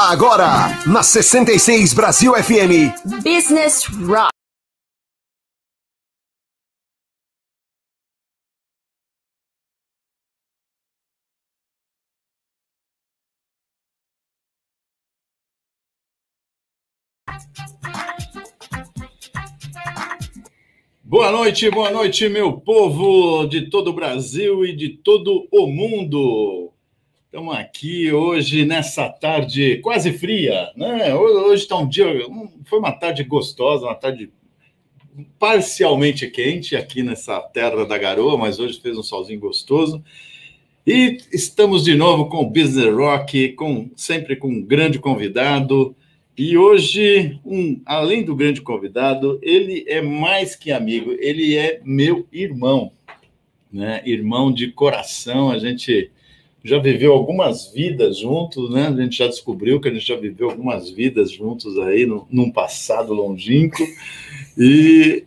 Agora, na 66 Brasil FM. Business Rock. Boa noite, boa noite, meu povo de todo o Brasil e de todo o mundo. Estamos aqui hoje nessa tarde quase fria, né? Hoje está um dia, foi uma tarde gostosa, uma tarde parcialmente quente aqui nessa terra da garoa, mas hoje fez um solzinho gostoso. E estamos de novo com o Business Rock, com sempre com um grande convidado, e hoje, um, além do grande convidado, ele é mais que amigo, ele é meu irmão, né? Irmão de coração. A gente já viveu algumas vidas juntos, né? A gente já descobriu que a gente já viveu algumas vidas juntos aí no, num passado longínquo. E,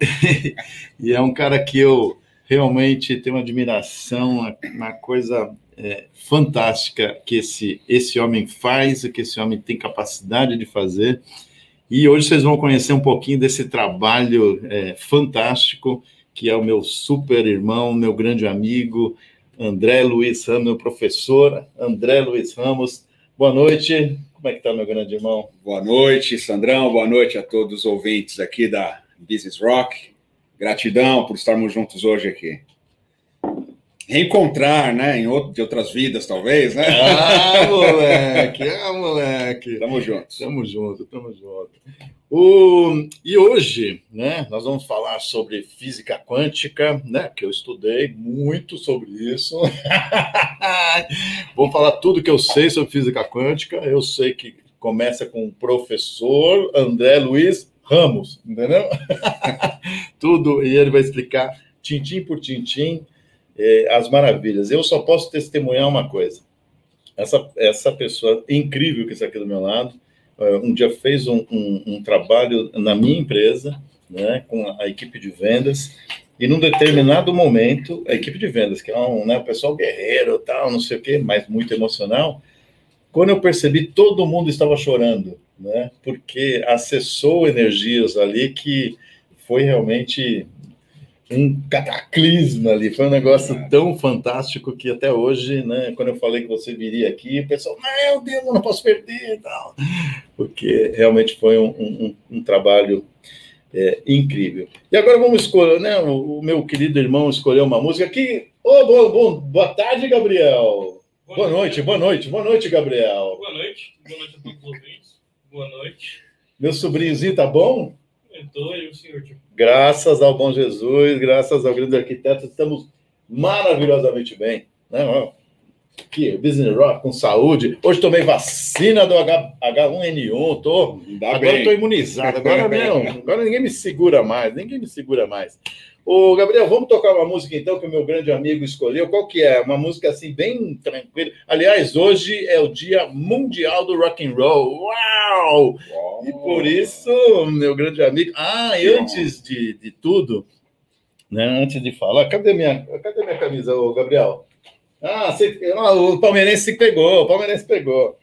e é um cara que eu realmente tenho uma admiração, uma, uma coisa é, fantástica que esse, esse homem faz, que esse homem tem capacidade de fazer. E hoje vocês vão conhecer um pouquinho desse trabalho é, fantástico, que é o meu super irmão, meu grande amigo, André Luiz Ramos, meu professor, André Luiz Ramos. Boa noite. Como é que está, meu grande irmão? Boa noite, Sandrão. Boa noite a todos os ouvintes aqui da Business Rock. Gratidão por estarmos juntos hoje aqui reencontrar, né? Em outro, de outras vidas, talvez, né? Ah, moleque, ah, moleque. Tamo junto. Tamo junto, tamo junto. O, e hoje, né, nós vamos falar sobre física quântica, né, que eu estudei muito sobre isso. Vou falar tudo que eu sei sobre física quântica. Eu sei que começa com o professor André Luiz Ramos, entendeu? tudo, e ele vai explicar tintim por tintim é, as maravilhas. Eu só posso testemunhar uma coisa. Essa, essa pessoa incrível que está aqui do meu lado, é, um dia fez um, um, um, trabalho na minha empresa, né, com a equipe de vendas, e num determinado momento, a equipe de vendas, que é um né, pessoal guerreiro, tal, não sei o quê, mas muito emocional, quando eu percebi, todo mundo estava chorando, né, porque acessou energias ali que foi realmente um cataclisma ali. Foi um negócio tão fantástico que até hoje, né, quando eu falei que você viria aqui, o pessoal, meu Deus, eu não posso perder e tal. Porque realmente foi um, um, um trabalho é, incrível. E agora vamos escolher, né? O, o, meu querido irmão escolheu uma música que. Oh, boa, boa, boa tarde, Gabriel. Boa, boa noite, noite, boa noite, boa noite, Gabriel. Boa noite, boa noite a todos os ouvintes. Boa noite. Meu sobrinhozinho tá bom? E o senhor. Graças ao bom Jesus, graças ao grande arquiteto, estamos maravilhosamente bem. Né? Aqui, Business Rock, com saúde. Hoje tomei vacina do H, H1N1, tô, agora estou imunizado. Agora, meu, agora ninguém me segura mais, ninguém me segura mais. Ô, Gabriel, vamos tocar uma música então que o meu grande amigo escolheu. Qual que é? Uma música assim bem tranquila. Aliás, hoje é o Dia Mundial do Rock and Roll. Uau! Uau. E por isso, meu grande amigo. Ah, e antes de, de tudo, né? Antes de falar, cadê minha, cadê minha camisa, ô, Gabriel? Ah, você, ah, o palmeirense pegou, o palmeirense pegou.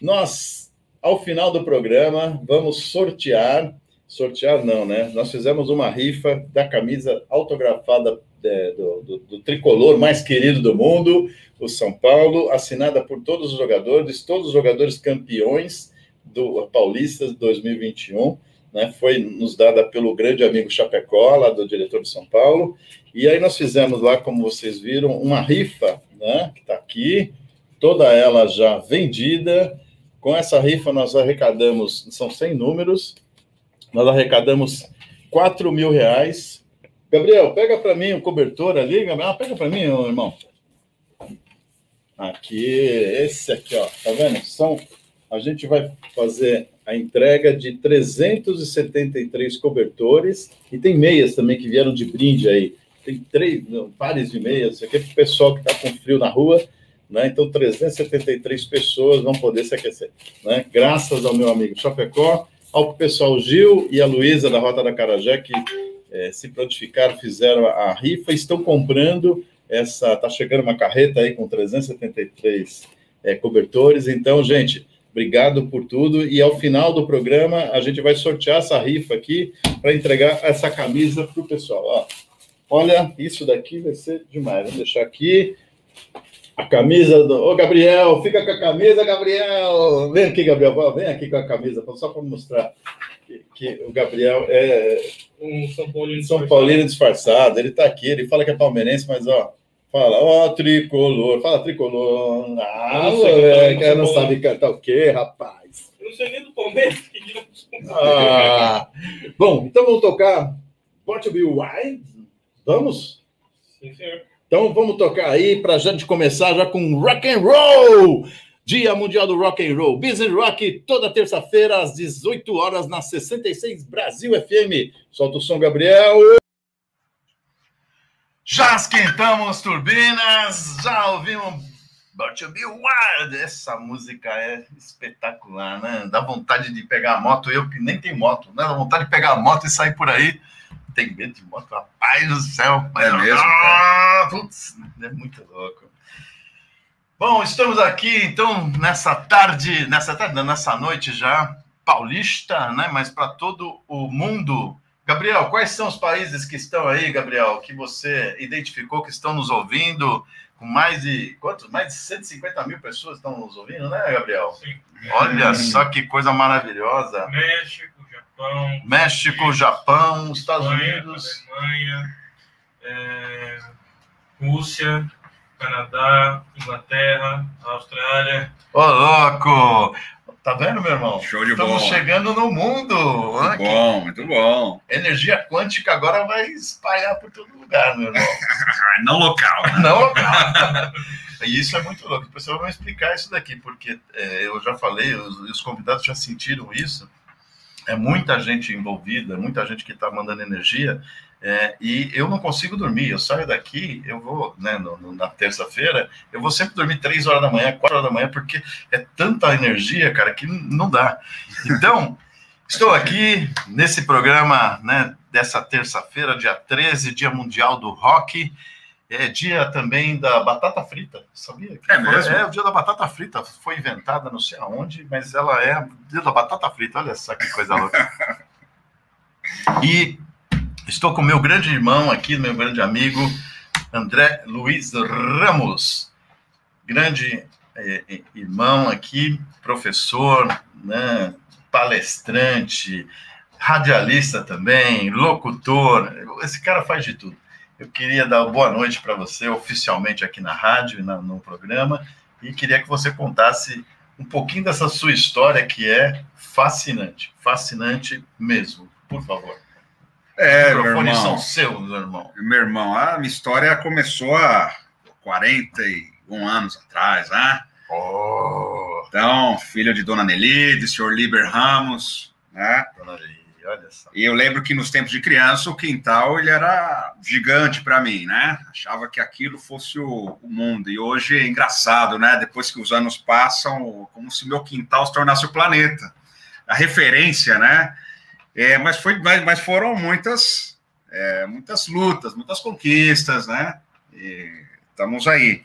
Nós, ao final do programa, vamos sortear sortear não, né? Nós fizemos uma rifa da camisa autografada é, do, do, do, tricolor mais querido do mundo, o São Paulo, assinada por todos os jogadores, todos os jogadores campeões do Paulista de 2021, né? Foi nos dada pelo grande amigo Chapecó, lá do diretor de São Paulo. E aí nós fizemos lá, como vocês viram, uma rifa, né? Que está aqui, toda ela já vendida. Com essa rifa nós arrecadamos, são 100 números, nós arrecadamos 4 mil reais. Gabriel, pega para mim o cobertor ali, Gabriel. Ah, pega para mim, irmão. Aqui, esse aqui, ó. Tá vendo? São, a gente vai fazer a entrega de 373 cobertores e tem meias também que vieram de brinde aí. Tem três não, pares de meias. Isso aqui é para o pessoal que está com frio na rua. Né? Então, 373 pessoas vão poder se aquecer. Né? Graças ao meu amigo Chapecó ao pessoal Gil e a Luísa da Rota da Carajé, que é, se prontificaram, fizeram a, rifa, estão comprando essa. Está chegando uma carreta aí com 373 é, cobertores. Então, gente, Obrigado por tudo. E ao final do programa, a gente vai sortear essa rifa aqui para entregar essa camisa para o pessoal. Ó, olha, isso daqui vai ser demais. Vou deixar aqui a camisa do. Ô, Gabriel, fica com a camisa, Gabriel. Vem aqui, Gabriel. Vem aqui com a camisa, só para mostrar que, que, o Gabriel é Um São Paulino. São Paulino disfarçado. Ele está aqui, ele fala que é palmeirense, mas ó. Fala, ó, tricolor, fala tricolor. Ah, não sei moleque, cantar, não sabe cantar o quê, rapaz? Eu não sei nem do Palmeiras. que dirá. Ah, bom, então vamos tocar What to Be Wild? Vamos? Sim, senhor. Então vamos tocar aí para a gente começar já com Rock and Roll! Dia Mundial do Rock and Roll. Business Rock toda terça-feira às 18 horas na 66 Brasil FM. Solta o som, Gabriel. Já esquentamos turbinas, já ouvimos But to Be Wild. Essa música é espetacular, né? Dá vontade de pegar a moto, eu que nem tenho moto, né? Dá vontade de pegar a moto e sair por aí. Tem medo de moto, rapaz do céu. É mesmo, Ah, putz, é muito louco. Bom, estamos aqui então nessa tarde, nessa tarde, nessa noite já paulista, né? Mas para todo o mundo. Gabriel, quais são os países que estão aí, Gabriel, que você identificou que estão nos ouvindo? Com mais de quantos? Mais de 150 mil pessoas estão nos ouvindo, né, Gabriel? Sim. Olha só que coisa maravilhosa. México, Japão. México, Japão, Estados Espanha, Unidos. Alemanha, é, Rússia, Canadá, Inglaterra, Austrália. Ô, louco! Tá vendo, meu irmão? Show de Estamos bola. chegando no mundo. Muito que bom, muito bom. energia quântica agora vai espalhar por todo lugar, meu irmão. Não local, né? Não local. E isso é muito louco. Depois eu vou explicar isso daqui, porque é, eu já falei, os, os convidados já sentiram isso. É muita gente envolvida, muita gente que está mandando energia. é, e eu não consigo dormir. Eu saio daqui, eu vou, né, no- no- na terça-feira, eu vou sempre dormir três horas da manhã, quatro horas da manhã, porque é tanta energia, cara, que não dá. Então, estou aqui nesse programa, né, dessa terça-feira, dia 13, Dia Mundial do Rock. É dia também da batata frita, sabia? É mesmo? É, o dia da batata frita. Foi inventada não sei aonde, mas ela é o dia da batata frita. Olha só que coisa louca. E estou com meu grande irmão aqui, meu grande amigo, André Luiz Ramos. Grande eh, eh, irmão aqui, professor, né, palestrante, radialista também, locutor. Esse cara faz de tudo. Eu queria dar boa noite para você oficialmente aqui na rádio e no programa e queria que você contasse um pouquinho dessa sua história que é fascinante, fascinante mesmo. Por favor. É, Os meu microfones são seus, meu irmão. Meu irmão, a minha história começou há 41 anos atrás, né? Oh, Então, filho de Dona Nelly, senhor Liber Ramos, né? dona Lili, olha só. E eu lembro que nos tempos de criança o quintal ele era gigante para mim, né? Achava que aquilo fosse o, o mundo. E hoje é engraçado, né? Depois que os anos passam, como se meu quintal se tornasse o planeta. A referência, né? É, mas, foi, mas, mas foram muitas, é, muitas lutas, muitas conquistas, né? E estamos aí.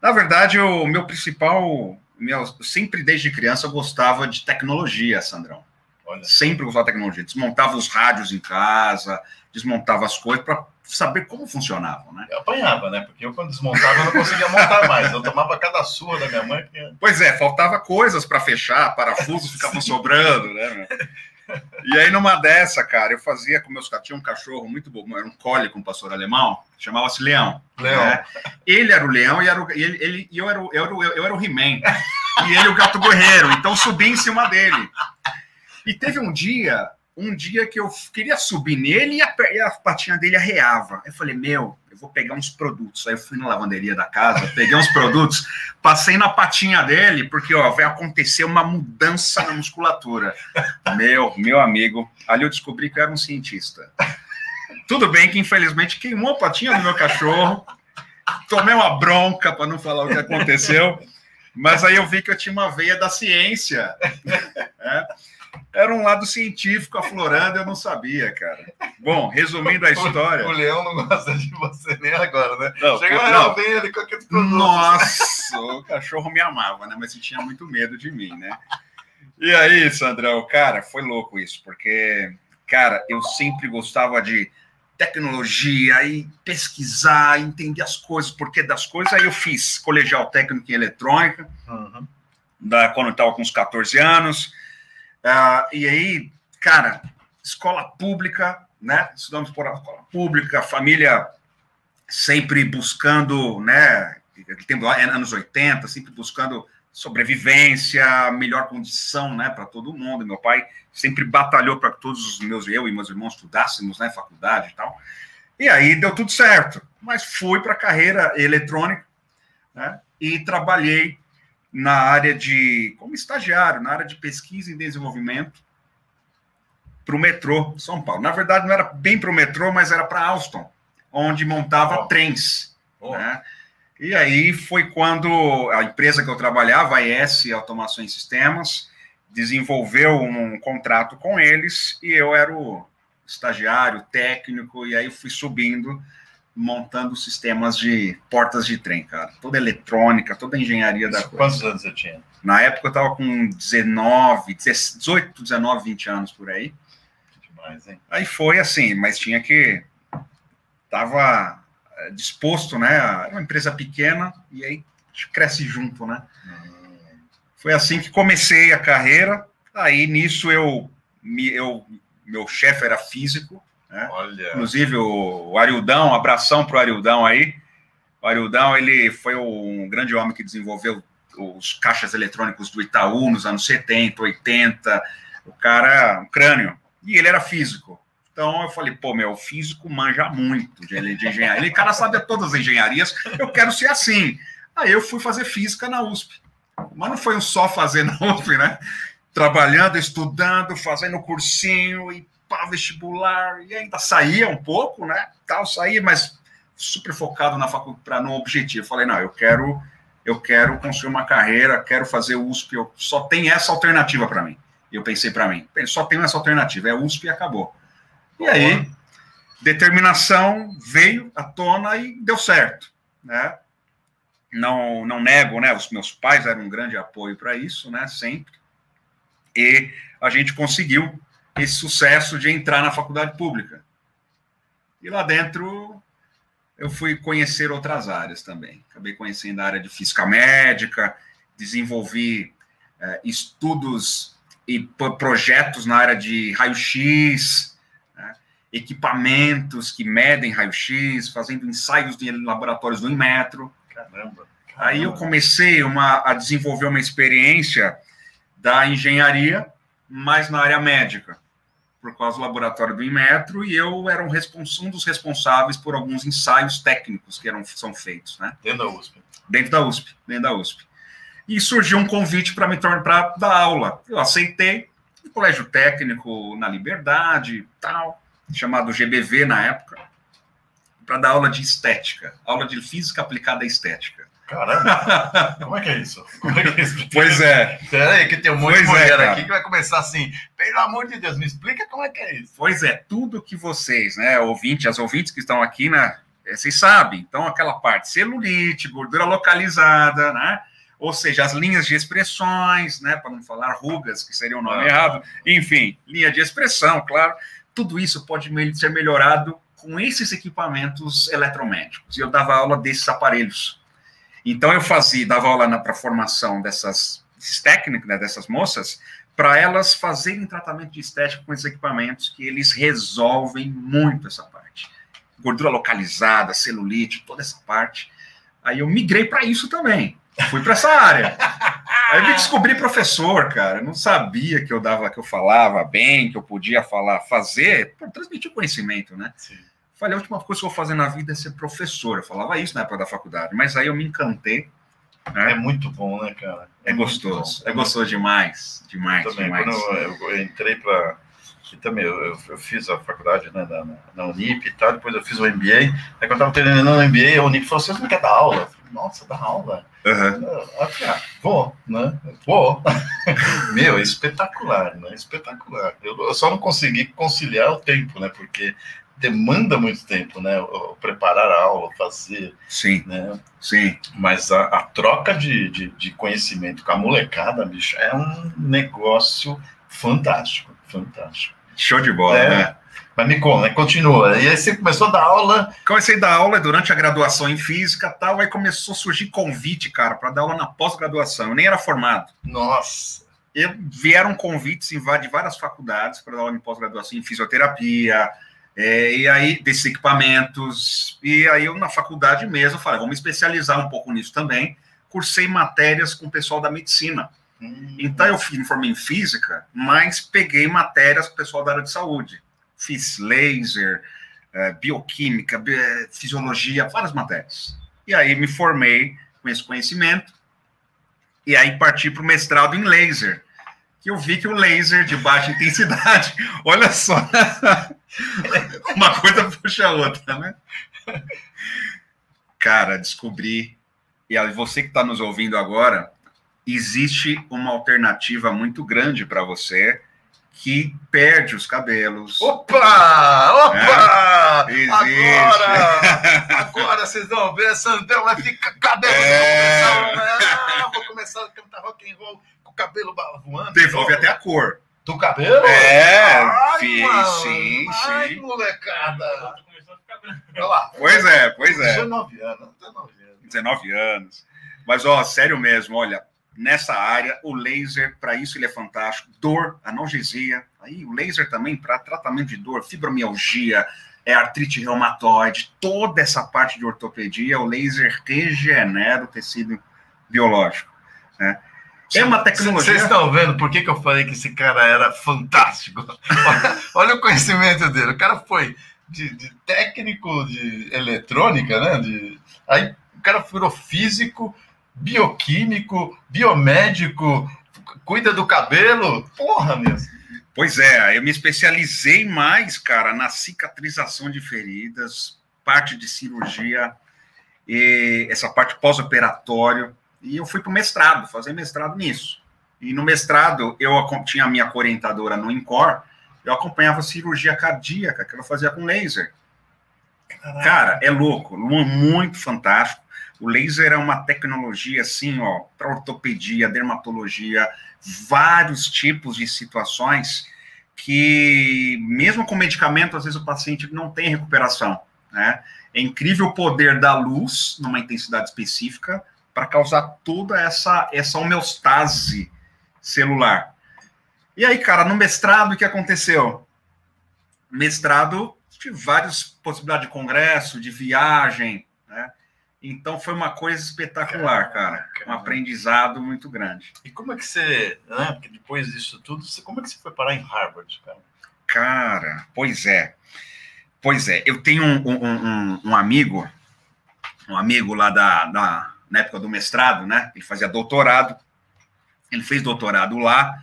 Na verdade, o meu principal, meu, sempre desde criança eu gostava de tecnologia, Sandrão Olha, sempre usava tecnologia. Desmontava os rádios em casa, desmontava as coisas para saber como funcionavam, né? eu apanhava, né? Porque eu, quando desmontava, eu não conseguia montar mais. Eu tomava cada surra da minha mãe. Porque... Pois é, faltava coisas para fechar, parafusos ficavam sobrando, né? E aí, numa dessa, cara, eu fazia com meus cachorros, tinha um cachorro muito bom, era um collie com um pastor alemão, chamava-se Leão. Leão. né? Ele era o leão e, era o, ele, ele- eu, era o, eu, era o, eu era o He-Man. E ele o gato guerreiro. Então subi em cima dele. E teve um dia, um dia que eu queria subir nele e a, e a patinha dele arreava. Eu falei, meu, eu vou pegar uns produtos. Aí eu fui na lavanderia da casa, peguei uns produtos, passei na patinha dele, porque ó, vai acontecer uma mudança na musculatura. Meu, meu amigo, ali eu descobri que eu era um cientista. Tudo bem que infelizmente queimou a patinha do meu cachorro. Tomei uma bronca para não falar o que aconteceu. Mas aí eu vi que eu tinha uma veia da ciência. né? Era um lado científico aflorando, eu não sabia, cara. Bom, resumindo a história. O leão não gosta de você nem agora, né? Não, Chega não. lá, vem ele com aqueles produtos. Nossa, o cachorro me amava, né? Mas ele tinha muito medo de mim, né? E aí, Sandrão, cara, foi louco isso, porque, cara, eu sempre gostava de tecnologia e pesquisar, entender as coisas, porquê das coisas. Aí eu fiz colegial técnico em eletrônica, Uhum. da, quando eu estava com uns 14 anos. Ah, e aí, cara, escola pública, né? Estudamos por escola pública, família sempre buscando, né? Tempo, anos 80, sempre buscando sobrevivência, melhor condição, né, para todo mundo. Meu pai sempre batalhou para que todos os meus, eu e meus irmãos estudássemos, né, faculdade e tal. E aí deu tudo certo. Mas fui para a carreira eletrônica, né, e trabalhei na área de, como estagiário, na área de pesquisa e desenvolvimento para o metrô São Paulo. Na verdade, não era bem para o metrô, mas era para Alstom, onde montava Ó. trens. Ó. né? E aí foi quando a empresa que eu trabalhava, a ES Automação e Sistemas, desenvolveu um contrato com eles e eu era o estagiário, técnico, e aí fui subindo, montando sistemas de portas de trem, cara. Toda eletrônica, toda a engenharia da coisa. Quantos anos você tinha? Na época eu estava com 19, 18, 19, 20 anos por aí. Demais, hein? Aí foi assim, mas tinha que. Tava eh, disposto, né? Era uma empresa pequena e aí cresce junto, né? Foi assim que comecei a carreira. Aí nisso eu. eu meu chefe era físico, né? Inclusive o, o Arildão, abração pro Arildão aí. O Arildão, ele foi um grande homem que desenvolveu os caixas eletrônicos do Itaú nos anos 70, 80. O cara, um crânio. E ele era físico. Então eu falei, pô, meu, o físico manja muito de, de engenharia. Ele, cara, sabe todas as engenharias, eu quero ser assim. Aí eu fui fazer física na USP. Mas não foi um só fazer na USP, né? Trabalhando, estudando, fazendo cursinho e pá, vestibular, e ainda saía um pouco, né? Tal, saía, mas super focado na faculdade para no objetivo. Falei, não, eu quero eu quero construir uma carreira, quero fazer USP, eu só tem essa alternativa para mim. E eu pensei para mim, só tenho essa alternativa, é USP e acabou. E aí, determinação veio à tona e deu certo, né? Não, não nego, né? Os meus pais eram um grande apoio para isso, né? Sempre. E a gente conseguiu esse sucesso de entrar na faculdade pública. E lá dentro eu fui conhecer outras áreas também. Acabei conhecendo a área de física médica, desenvolvi eh, estudos e pro- projetos na área de raio-x, né, equipamentos que medem raio-x, fazendo ensaios em laboratórios do Inmetro. Caramba. Aí eu comecei uma, a desenvolver uma experiência da engenharia, mas na área médica, por causa do laboratório do Inmetro, e eu era um, um dos responsáveis por alguns ensaios técnicos que eram, são feitos, né? Dentro da USP. dentro da USP, dentro da USP. E surgiu um convite para me tornar para dar aula. Eu aceitei, no colégio técnico na Liberdade, tal, chamado GBV na época, para dar aula de estética, aula de física aplicada à estética. Caramba. Como é que é isso? Como é que é isso? Pois é, Peraí, que tem um monte de Pois é, mulher cara. aqui que vai começar assim. Pelo amor de Deus, me explica como é que é isso. pois é, tudo que vocês, né, ouvintes, as ouvintes que estão aqui, né, eh, vocês sabem. Então, aquela parte celulite, gordura localizada, né? Ou seja, as linhas de expressões, né, para não falar rugas, que seria o nome Ah. errado. Enfim, linha de expressão, claro. Tudo isso pode ser melhorado com esses equipamentos eletromédicos. E eu dava aula desses aparelhos. Então eu fazia, dava aula para formação dessas desses técnicos, né, dessas moças, para elas fazerem tratamento de estética com esses equipamentos que eles resolvem muito essa parte. Gordura localizada, celulite, toda essa parte. Aí eu migrei para isso também. Fui para essa área. Aí me descobri professor, cara. Eu não sabia que eu dava, que eu falava bem, que eu podia falar, fazer, transmitir conhecimento, né? Sim. Falei, a última coisa que eu vou fazer na vida é ser professor. Eu falava isso na época da faculdade, mas aí eu me encantei. É Né? muito bom, né, cara? É, muito gostoso, é gostoso demais, demais, Também, demais. quando eu, eu entrei para. Também, eu, eu- fiz a faculdade né, na, na Unip e tal, depois eu fiz o MBA. Aí quando eu estava terminando o MBA, a Unip falou: você não quer dar aula? Eu falei, Nossa, dá aula? Ah, ah, vou, né? Vou. Meu, é espetacular, né? Espetacular. Eu, eu só não consegui conciliar o tempo, né? Porque demanda muito tempo, né? O- o Preparar a aula, fazer, Sim, né? sim. Mas a, a troca de, de, de conhecimento com a molecada, bicho, é um negócio fantástico, fantástico. Show de bola, É. né? Mas me conta, né? continua. E aí você começou a dar aula. Comecei a dar aula durante a graduação em física e tal, aí começou a surgir convite, cara, para dar aula na pós-graduação. Eu nem era formado. Nossa, Eu, vieram convites de várias faculdades para dar aula em pós-graduação em fisioterapia, é, e aí desses equipamentos. E aí eu, na faculdade mesmo, falei, vamos me especializar um pouco nisso também. Cursei matérias com o pessoal da medicina. Então eu me formei em física, mas peguei matérias com o pessoal da área de saúde. Fiz laser, eh, bioquímica, bi- eh, fisiologia, várias matérias. E aí me formei com esse conhecimento e aí parti para o mestrado em laser. Que eu vi que o laser de baixa intensidade, olha só, uma coisa puxa a outra, né? Cara, descobri, e você que está nos ouvindo agora, existe uma alternativa muito grande para você que perde os cabelos. Opa! Opa! É, agora! Agora vocês vão ver, Sandrão vai ficar cabelo. É. Vou começar, ah, vou começar a cantar rock and roll com o cabelo voando. Devolve até a cor. Do cabelo? É, Ai, sim, mano. sim, Ai, sim. molecada. Olha lá. Pois é, pois é. 19 anos, 19 anos. 19 anos. Mas, ó, sério mesmo, olha, nessa área, o laser, para isso ele é fantástico. Dor, analgesia, aí o laser também para tratamento de dor, fibromialgia, é artrite reumatoide, toda essa parte de ortopedia, o laser regenera o tecido biológico. Né? É uma tecnologia. Vocês estão vendo por que, que eu falei que esse cara era fantástico? Olha, olha o conhecimento dele. O cara foi de, de técnico de eletrônica, né? De, aí o cara virou físico, bioquímico, biomédico, cuida do cabelo. Porra, mesmo. Pois é, eu me especializei mais, cara, na cicatrização de feridas, parte de cirurgia, e essa parte pós-operatório, e eu fui para o mestrado, fazer mestrado nisso. E no mestrado, eu tinha a minha orientadora no INCOR, eu acompanhava cirurgia cardíaca, que ela fazia com laser. Cara, é louco, mu- muito fantástico. O laser é uma tecnologia assim, ó, para ortopedia, dermatologia, vários tipos de situações que, mesmo com medicamento, às vezes o paciente não tem recuperação, né? É incrível o poder da luz numa intensidade específica para causar toda essa essa homeostase celular. E aí, cara, no mestrado, o que aconteceu? Mestrado, tive várias possibilidades de congresso, de viagem? Então foi uma coisa espetacular, cara. Um aprendizado muito grande. E como é que você, né? Porque depois disso tudo, como é que você foi parar em Harvard, cara? Cara, pois é. Pois é, eu tenho um, um- um- um amigo, um amigo lá da, da- na época do mestrado, né? Ele fazia doutorado, ele fez doutorado lá,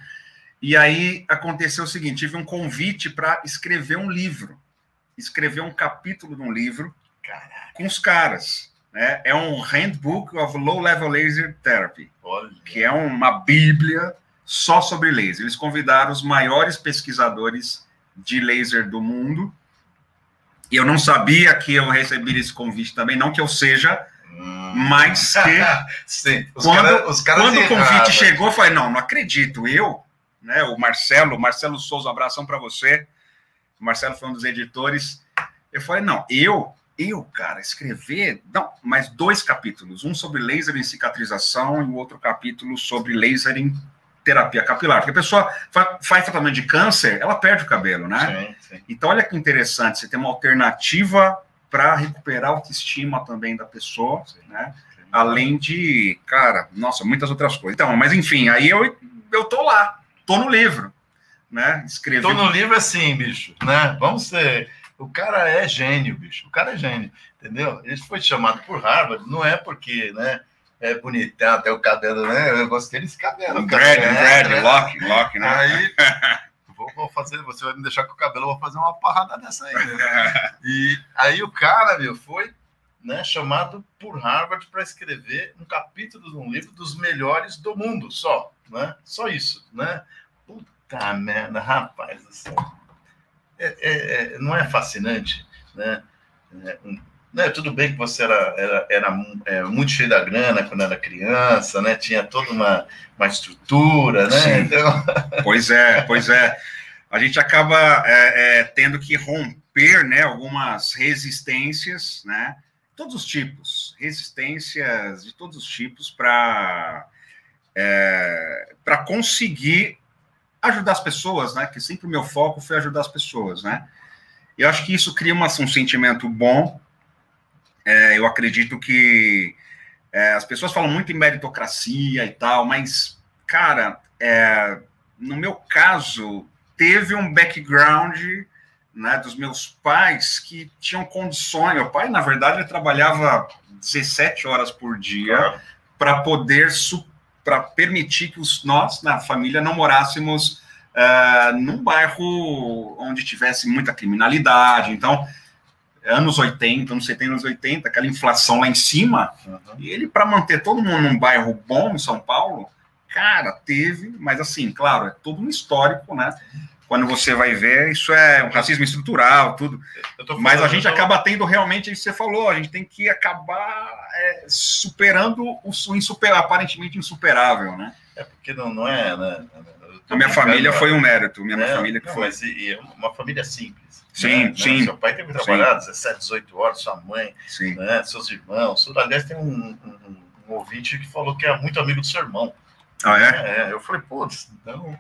e aí aconteceu o seguinte: tive um convite para escrever um livro, escrever um capítulo de um livro Caraca, com os caras. Né? É um Handbook of Low Level Laser Therapy olha. que é uma bíblia só sobre laser. Eles convidaram os maiores pesquisadores de laser do mundo. E eu não sabia que eu receberia esse convite também, não que eu seja, Hum. mas que Sim, os Quando- cara- os caras quando o convite chegou, eu falei, não, não acredito. Eu, né, o Marcelo, Marcelo Souza, um abração para você. O Marcelo foi um dos editores. Eu falei, não, eu, eu, cara, escrever, não, mas dois capítulos, um sobre laser em cicatrização e o outro capítulo sobre laser em terapia capilar. Porque a pessoa fa- faz tratamento de câncer, ela perde o cabelo, né? Sim, sim. Então, olha que interessante, você tem uma alternativa para recuperar a autoestima também da pessoa, né? Além de, cara, nossa, muitas outras coisas. Então, mas enfim, aí eu, eu tô lá, tô no livro, né? Escrevi. Tô no livro assim, bicho, né? Vamos ser. O cara é gênio, bicho. O cara é gênio, entendeu? Ele foi chamado por Harvard, não é porque, né? É bonitão, até o cabelo, né? Eu gostei desse cabelo. Um dread, É, um dread, né? lock, lock, né? Aí, vou, vou fazer, você vai me deixar com o cabelo, eu vou fazer uma parrada dessa aí. Né? E aí o cara, meu, foi né, chamado por Harvard para escrever um capítulo de um livro dos melhores do mundo, só, né? Só isso, né? Puta merda, rapaz do céu. É, é- é- não é fascinante? né? É, né, tudo bem que você era, era, era é, muito cheio da grana quando era criança, né? Tinha toda uma, uma estrutura, né? Sim. Então, Pois é, pois é. A gente acaba é, é, tendo que romper, né, algumas resistências, né? Todos os tipos, resistências de todos os tipos para para conseguir ajudar as pessoas, né? Que sempre o meu foco foi ajudar as pessoas, né? Eu acho que isso cria uma- um sentimento bom. É, eu acredito que é, as pessoas falam muito em meritocracia e tal, mas, cara, é, no meu caso, teve um background né, dos meus pais que tinham condições. Meu pai, na verdade, ele trabalhava 17 horas por dia para poder para permitir que os, nós, na família, não morássemos ah, num bairro onde tivesse muita criminalidade. Então, anos 80, anos 70, anos 80, aquela inflação lá em cima, e ele, para manter todo mundo num bairro bom em São Paulo, cara, teve, mas assim, claro, é todo um histórico, né? Quando você vai ver, isso é um racismo estrutural, tudo. tô Mas a gente acaba tendo realmente, isso que você falou, a gente tem que acabar é, superando o su- insuper, aparentemente insuperável, né? É porque não, não é, né? Tô A minha família foi um mérito, minha né? família que Não, foi. Mas e, é uma família simples. Sim, né? sim. Seu pai teve que trabalhar 17, 18 horas, sua mãe, Sim. né? seus irmãos. Aliás, tem um, um, um ouvinte que falou que é muito amigo do seu irmão. Ah, é? É, eu falei, putz, então.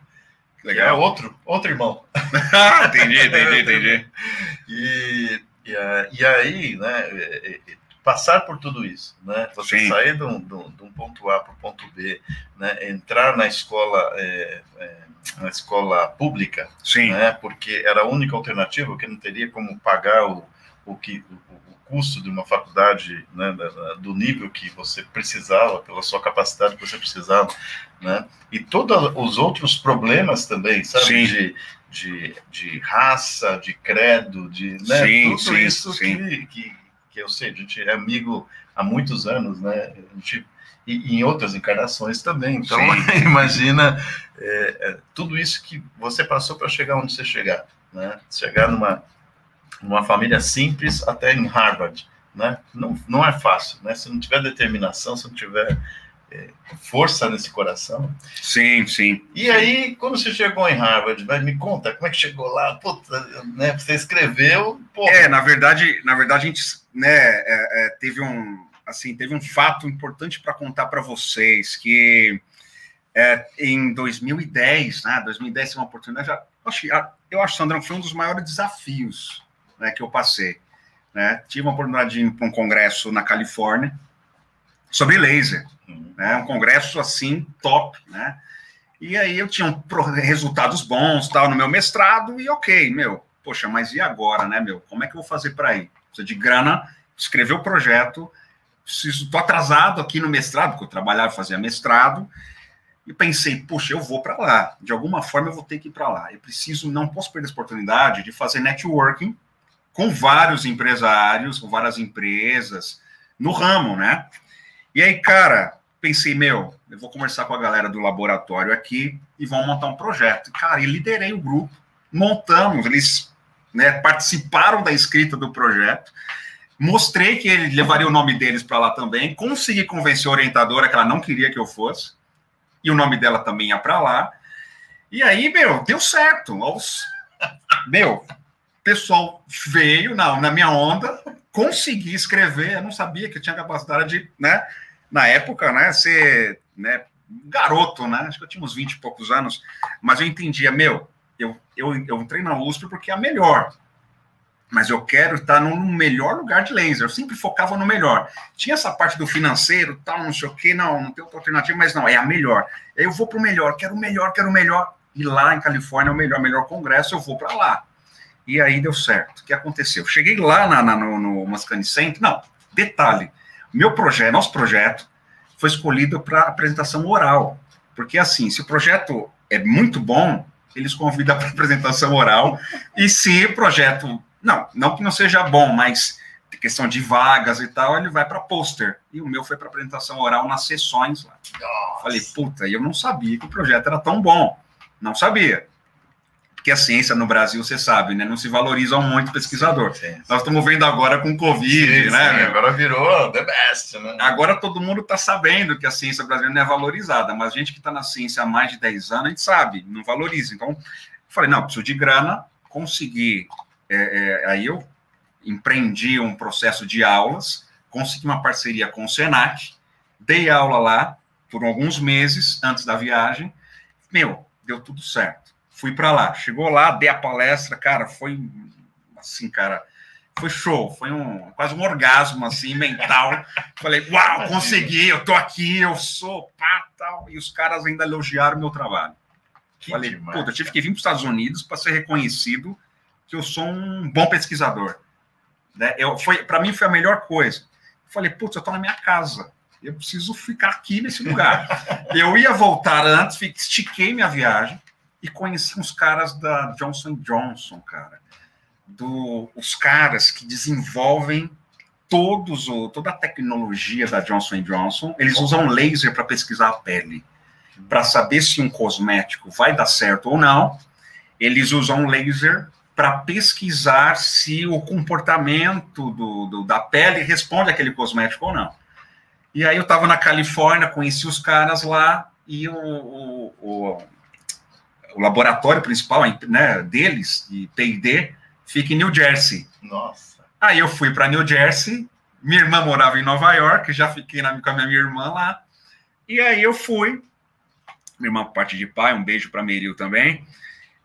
É Legal. outro, outro irmão. Entendi, entendi, entendi. E, e, e aí, né, é, é, passar por tudo isso, né, você Sim. sair de um, de um- ponto A para o ponto B, né, entrar na escola, é, é, na escola pública, Sim, né, porque era a única alternativa, que não teria como pagar o, o, que, o custo de uma faculdade né, do nível que você precisava, pela sua capacidade que você precisava, né, e todos os outros problemas também, sabe, Sim. de, de, de raça, de credo, de né, Sim, tudo sim, isso sim. Que, que, que eu sei, a gente é amigo há muitos anos, né, a gente, e, e em outras encarnações também, então imagina é, é, tudo isso que você passou para chegar onde você chegar, né? Chegar numa, numa família simples até em Harvard, né? Não, não é fácil, né? Se não tiver determinação, se não tiver é, força nesse coração. sim, sim. E aí, quando você chegou em Harvard, vai, me conta, como é que chegou lá? Puta, né? Você escreveu, pô, É, na verdade, na verdade a gente, né, é, é, teve um, assim, teve um fato importante para contar para vocês que é, em 2010, né, 2010 foi uma oportunidade. já- eu acho, eu acho, Sandrão, foi um dos maiores desafios, né, que eu passei. Né? Tive uma oportunidade de ir para um congresso na Califórnia sobre laser né? Um congresso assim top, né? E aí eu tinha resultados bons, tal, no meu mestrado e ok, meu. Poxa, mas e agora, né, meu? Como é que eu vou fazer para ir? Precisa de grana, escrever o projeto. Preciso, tô atrasado aqui no mestrado, porque eu trabalhava, fazia mestrado. E pensei, poxa, eu vou para lá. De alguma forma eu vou ter que ir para lá. Eu preciso, não posso perder essa oportunidade de fazer networking com vários empresários, com várias empresas no ramo, né? E aí, cara, pensei, meu, eu vou conversar com a galera do laboratório aqui e vamos montar um projeto. Cara, e liderei o grupo, montamos, eles né, participaram da escrita do projeto, mostrei que ele levaria o nome deles para lá também, consegui convencer a orientadora que ela não queria que eu fosse, e o nome dela também ia para lá. E aí, meu, deu certo. Aos... Meu, pessoal veio na, na minha onda, consegui escrever, eu não sabia que eu tinha capacidade de, né, na época, né, ser, né, garoto, né, acho que eu tinha uns 20 e poucos anos, mas eu entendia, meu, eu, eu, eu entrei na USP porque é a melhor, mas eu quero estar no melhor lugar de laser, eu sempre focava no melhor. Tinha essa parte do financeiro, tal, não sei o que, não, não tem outra alternativa, mas não, é a melhor. Eu vou para o melhor, quero o melhor, quero o melhor, e lá em Califórnia, o melhor, melhor congresso, eu vou para lá. E aí deu certo. O que aconteceu? Cheguei lá na, na, no, no Mascani Center. Não, detalhe: meu projeto, nosso projeto, foi escolhido para apresentação oral. Porque, assim, se o projeto é muito bom, eles convidam para apresentação oral. E se o projeto. Não, não que não seja bom, mas questão de vagas e tal, ele vai para pôster. E o meu foi para apresentação oral nas sessões lá. Falei, puta, e eu não sabia que o projeto era tão bom. Não sabia. Porque a ciência no Brasil, você sabe, né? Não se valoriza muito pesquisador. Nós estamos vendo agora com o Covid, Sim, né? sim, agora virou the best, né? Agora todo mundo está sabendo que a ciência brasileira não é valorizada, mas a gente que está na ciência há mais de 10 anos, a gente sabe, não valoriza. Então, eu falei, não, preciso de grana, consegui. é, é, aí eu empreendi um processo de aulas, consegui uma parceria com o Senac, dei aula lá por alguns meses antes da viagem. Meu, deu tudo certo. Fui para lá, chegou lá, dei a palestra, cara, foi assim, cara, foi show, foi um quase um orgasmo assim mental. Falei, uau, consegui, eu tô aqui, eu sou pá, tal. E os caras ainda elogiaram meu trabalho. Que Falei, demais, puta, eu tive que vir para os Estados Unidos para ser reconhecido que eu sou um bom pesquisador. Né? Eu, foi, para mim foi a melhor coisa. Falei, putz, eu tô na minha casa. Eu preciso ficar aqui nesse lugar. eu ia voltar antes, estiquei minha viagem e conheci uns caras da Johnson Johnson, cara. Do, os caras que desenvolvem todos o, toda a tecnologia da Johnson Johnson, eles usam laser para pesquisar a pele. Para saber se um cosmético vai dar certo ou não, eles usam laser para pesquisar se o comportamento do, do- da pele responde àquele cosmético ou não. E aí eu estava na Califórnia, conheci os caras lá e o, o, o- o laboratório principal né, deles, de P&D, fica em New Jersey. Nossa. Aí eu fui para New Jersey, minha irmã morava em Nova York, já fiquei na, com a minha irmã lá. E aí eu fui, minha irmã por parte de pai, um beijo para Meril também.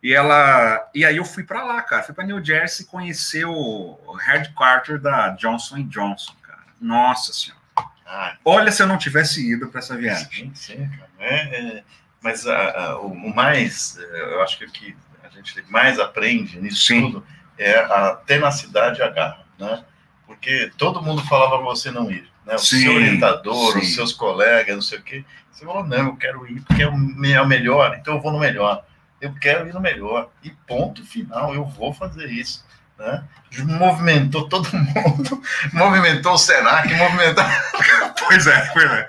E ela, e aí eu fui para lá, cara, fui para New Jersey conhecer o, o headquarter da Johnson Johnson, cara. Nossa senhora. Ah, Olha se eu não tivesse ido para essa viagem. sim, sim, cara. É, é, mas ah, ah, o, mais, eh, eu acho que o que a gente mais aprende nisso Sim. tudo é a tenacidade e a garra, né? Porque todo mundo falava para você não ir, né? O Sim, seu orientador, sim. os seus colegas, não sei o quê. Você falou, não, eu quero ir porque é o é o melhor, então eu vou no melhor. Eu quero ir no melhor. E ponto final, eu vou fazer isso. Né? Movimentou todo mundo, movimentou o Senac, movimentou Pois é, pois é.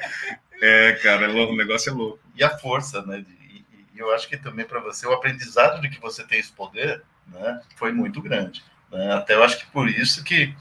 É, cara, louco, o negócio é louco. E a força, né? E, e eu acho que também para você o aprendizado de que você tem esse poder, né, foi muito grande. né? Até eu acho que por isso que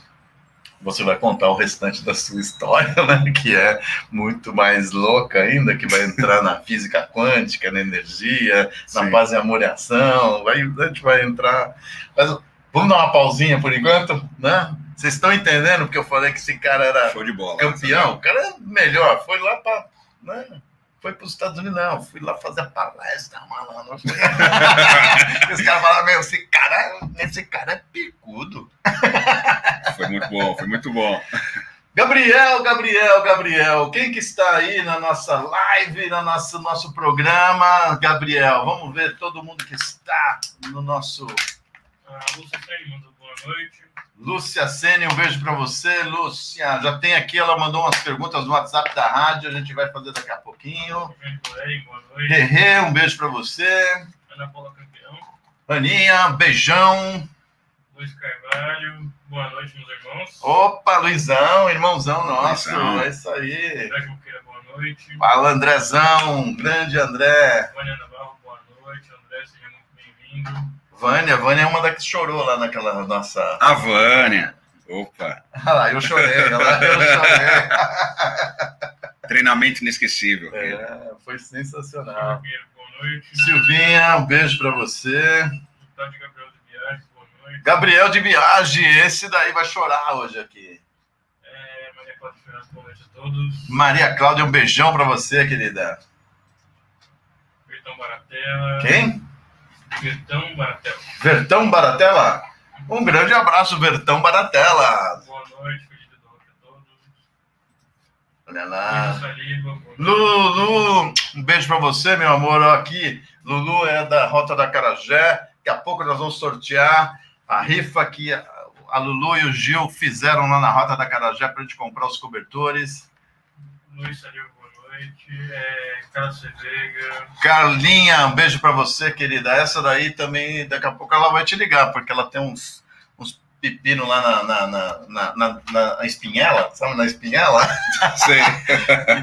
você vai contar o restante da sua história, né, que é muito mais louca ainda, que vai entrar na física quântica, na energia, na Sim. paz e amor e ação, vai, a gente vai entrar. Mas vamos dar uma pausinha por enquanto, né? Vocês estão entendendo porque eu falei que esse cara era Show de bola. campeão, o cara é melhor, foi lá para. Né? Foi para os Estados Unidos, não, fui lá fazer a palestra, malandro. Os caras falaram, meu, esse cara, esse cara é picudo. Foi muito bom, foi muito bom. Gabriel, Gabriel, Gabriel, quem que está aí na nossa live, no nosso, nosso programa? Gabriel, vamos ver todo mundo que está no nosso. A Lúcia Sene mandou boa noite. Lúcia Sene, um beijo para você. Lúcia, já tem aqui, ela mandou umas perguntas no WhatsApp da rádio, a gente vai fazer daqui a pouquinho. Rerê, um beijo para você. Ana Paula Campeão. Aninha, beijão. Luiz Carvalho, boa noite, meus irmãos. Opa, Luizão, irmãozão nosso. Luizão. É isso aí. André Junqueira, boa noite. Fala, Andrezão, grande André. Vânia Navarro, boa noite. André, seja muito bem-vindo. Vânia, Vânia é uma da que chorou lá naquela nossa. A Vânia. Opa, Ah lá, eu chorei, lá, eu chorei. treinamento inesquecível. É, foi sensacional. Pinheiro, boa noite. Silvinha, um beijo pra você. De Gabriel de Viagem, boa noite. Gabriel de Viagem, esse daí vai chorar hoje aqui. É, Maria Cláudia Fernandes, boa noite a todos. Maria Cláudia, um beijão pra você, querida. Bertão Baratella. Quem? Bertão Baratella. Vertão Baratella. Um grande abraço, Vertão Baratella. Boa noite, feliz a todos. Olha lá. Lulu, um beijo pra você, meu amor. Aqui, Lulu é da Rota da Carajé. Daqui a pouco nós vamos sortear a rifa que a Lulu e o Gil fizeram lá na Rota da Carajé pra gente comprar os cobertores. Luiz Saliba, boa noite. É, Carlos. Carlinha, um beijo pra você, querida. Essa daí também, daqui a pouco ela vai te ligar, porque ela tem uns, uns pepino lá na, na, na, na, na- na espinhela, sabe, na espinhela. Sei.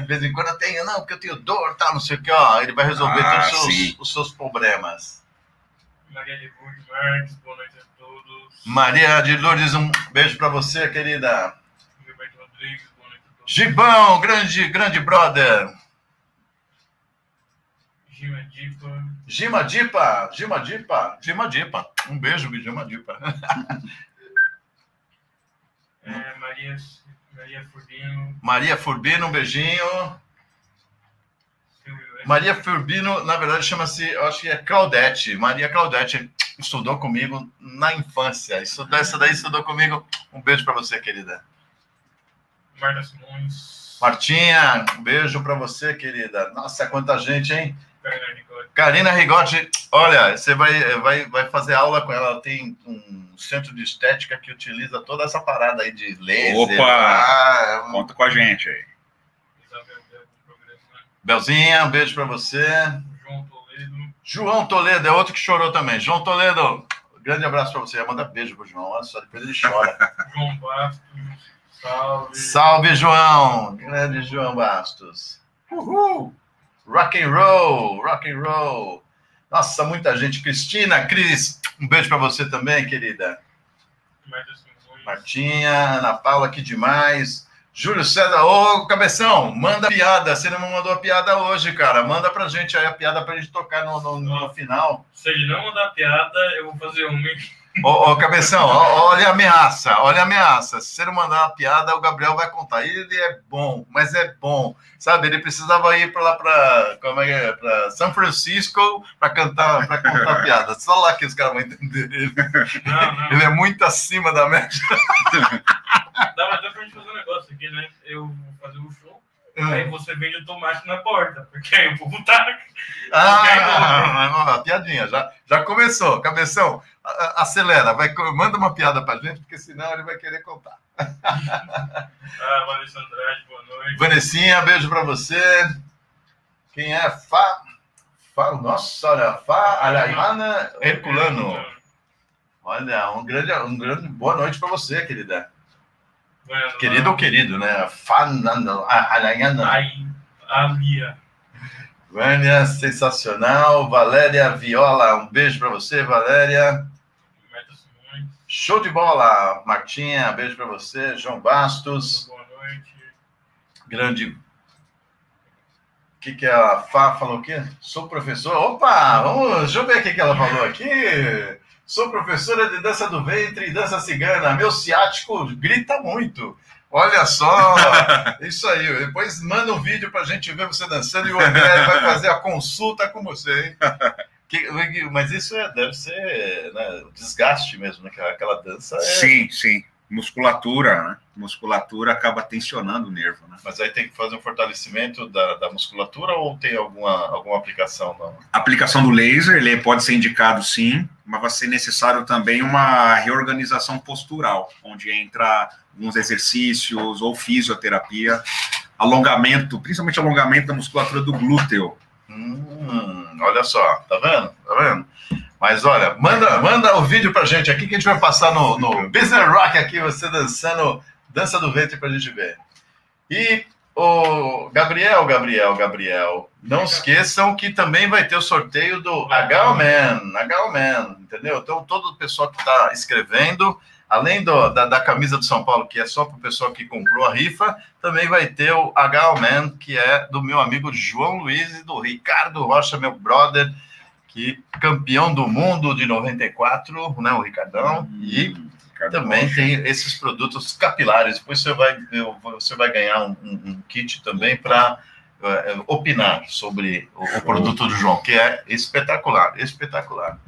De vez em quando eu tenho, não, porque eu tenho dor, tá, não sei o que, ó. Ele vai resolver Ah, todos os seus, sim. os seus problemas. Maria de Lourdes Marques, boa noite a todos. Maria de Lourdes, um beijo para você, querida. Gilberto Rodrigues, boa noite a todos. Gibão, grande, grande brother. Gima Dipa, Gima Dipa, Gima Dipa, Gima Dipa. Um beijo, Gima Dipa. é, Maria, Maria Furdino, Maria Furbino, um beijinho. Maria Furbino, na verdade, chama-se, eu acho que é Claudete. Maria Claudete estudou comigo na infância. Estudou, essa daí estudou comigo. Um beijo para você, querida. Marta Simões, Martinha, um beijo para você, querida. Nossa, quanta gente, hein? Karina Rigotti, olha, você vai, vai, vai fazer aula com ela. Ela tem um centro de estética que utiliza toda essa parada aí de laser. Opa! Ah, Conta com a gente aí. Né? Belzinha, um beijo para você. João Toledo, João Toledo é outro que chorou também. João Toledo, grande abraço para você. Manda beijo pro João. Olha só, depois ele chora. João Bastos, salve. Salve, João! Grande João Bastos. Uhul! Rock and roll, rock and roll. Nossa, muita gente. Cristina, Cris, um beijo para você também, querida. Simões, Martinha, Ana Paula, que demais. Júlio César, ô Cabeção, manda piada. Você não mandou a piada hoje, cara. Manda pra gente aí a piada pra gente tocar no, no, no final. se ele não mandar piada, eu vou fazer uma. Ô, Cabeção, olha a ameaça, olha a ameaça. Se você não mandar uma piada, o Gabriel vai contar. Ele é bom, mas é bom. Sabe, ele precisava ir para lá para como é que é? Pra São Francisco para cantar, para contar piada. Só lá que os caras vão entender ele. Não, não. Ele é muito acima da média. Dá até pra gente fazer um negócio aqui, né? Eu vou fazer o show, aí você vende o tomate na porta, porque aí o povo tá. Ah, piadinha, já, já começou. Cabeção, acelera, vai, manda uma piada pra gente, porque senão ele vai querer contar. Ah, Vanessa Andrade, boa noite. Vanessinha, beijo pra você. Quem é? Fá. Fá nossa, olha, Fá Arayana Herculano. Olha, um grande, um grande boa noite pra você, querida. Lá. Querido ou querido, né? Fá Nano- Arayana. Ai, a Lia. Vânia, sensacional. Valéria Viola, um beijo pra você, Valéria. Show de bola, Martinha, beijo pra você. João Bastos, boa noite. grande. O que, que a Fá falou aqui? Sou professor. Opa, vamos, deixa eu ver o que, que ela falou aqui. Sou professora de dança do ventre e dança cigana. Meu ciático grita muito. Olha só, isso aí. Depois manda um vídeo pra gente ver você dançando e o André vai fazer a consulta com você, hein? Que- mas isso é, deve ser né, desgaste mesmo, né? Aquela- Aquela dança é Sim, sim. Musculatura, né? Musculatura acaba tensionando o nervo, né? Mas aí tem que fazer um fortalecimento da, da musculatura ou tem alguma, alguma aplicação? Não? A aplicação do laser, ele pode ser indicado sim, mas vai ser necessário também uma reorganização postural, onde entra alguns exercícios ou fisioterapia, alongamento, principalmente alongamento da musculatura do glúteo. Hum, olha só, tá vendo? Tá vendo? Mas olha, manda, manda o vídeo pra gente aqui que a gente vai passar no, no Business Rock aqui, você dançando dança do ventre pra gente ver. E o Gabriel, Gabriel, Gabriel, não esqueçam que também vai ter o sorteio do HLman, HLman, entendeu? Então todo o pessoal que está escrevendo, além do- da, da camisa do São Paulo, que é só para o pessoal que comprou a rifa, também vai ter o HLman, que é do meu amigo João Luiz e do Ricardo Rocha, meu brother, que campeão do mundo de 94, né, o Ricardão, e Hum, Ricardo também Rocha. tem esses produtos capilares. Depois você vai, você vai ganhar um, um- kit também para opinar sobre o, o produto do João, que é espetacular, espetacular.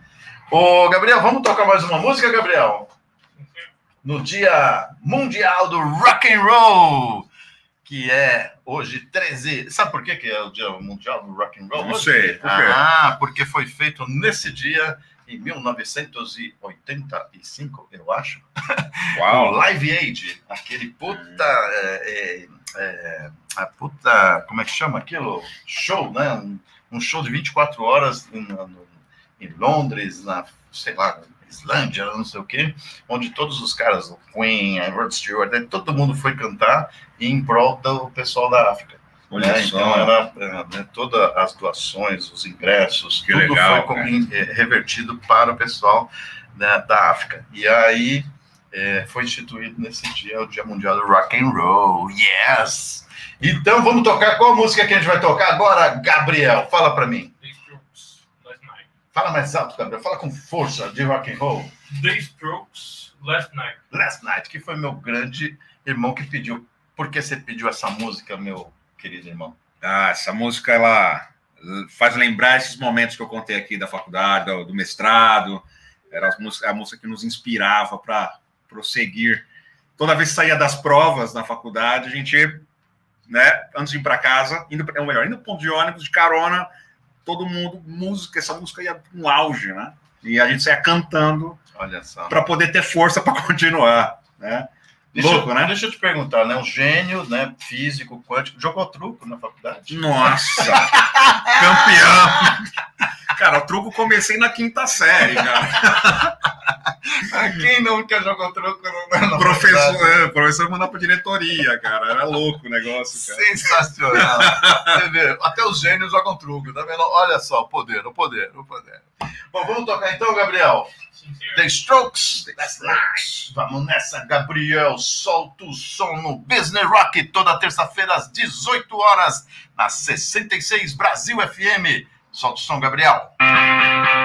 Ô, Gabriel, vamos tocar mais uma música, Gabriel? No Dia Mundial do Rock and Roll, que é hoje 13. Sabe por que, que é o Dia Mundial do Rock and Roll? Não hoje? sei, por? Ah, porque foi feito nesse dia em 1985, eu acho. Uau! Live Aid, aquele puta. é, é, é, a puta. Como é que chama aquilo? Show, né? Um, um show de 24 horas em, em Londres, na, sei lá, Islândia, não sei o quê, onde todos os caras, o Queen, a Rod Stewart, né, todo mundo foi cantar em prol do pessoal da África. Olha né? só. Então, ela, é, né, todas as doações, os ingressos, Que tudo legal, foi é, revertido para o pessoal né, da África. E aí é, foi instituído nesse dia o Dia Mundial do Rock and Roll. Yes! Então vamos tocar qual música que a gente vai tocar agora, Gabriel? Fala para mim. The Strokes, Last Night. Fala mais alto, Gabriel. Fala com força de rock and roll. The Strokes, Last Night. Last Night, que foi meu grande irmão que pediu. Por que você pediu essa música, meu querido irmão? Ah, essa música ela faz lembrar esses momentos que eu contei aqui da faculdade, do, do mestrado. Era as músicas- a música que nos inspirava para prosseguir. Toda vez que saía das provas na faculdade, a gente, né, antes de ir para casa, indo, ou melhor, indo pro ponto de ônibus, de carona, todo mundo, música, essa música ia no auge, né? E a gente saía cantando para poder ter força para continuar, né? Deixa, Louco, eu, né? deixa eu te perguntar, né? Um gênio, né? Físico, quântico, jogou truco na faculdade? Nossa! campeão! Cara, o truco comecei na quinta série, cara. Ah, Quem nunca jogou truco na, na O professor, é, o professor mandava pra diretoria, cara. Era louco o negócio, cara. Sensacional. Você vê, até os gênios jogam truco, tá vendo? Olha só, o poder, o poder, o poder. Bom, vamos tocar então, Gabriel. The Strokes. That's nice. Vamos nessa, Gabriel. Solta o som no Business Rock toda terça-feira às 18 horas na 66 Brasil FM. Solta o som, Gabriel. Last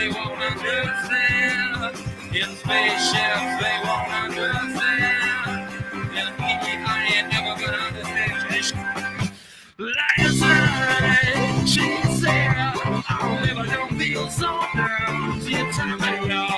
they won't understand. In spaceships, they won't understand. And me, I ain't never gonna understand. Last night, she said, I'll never don't feel so down. She turned me off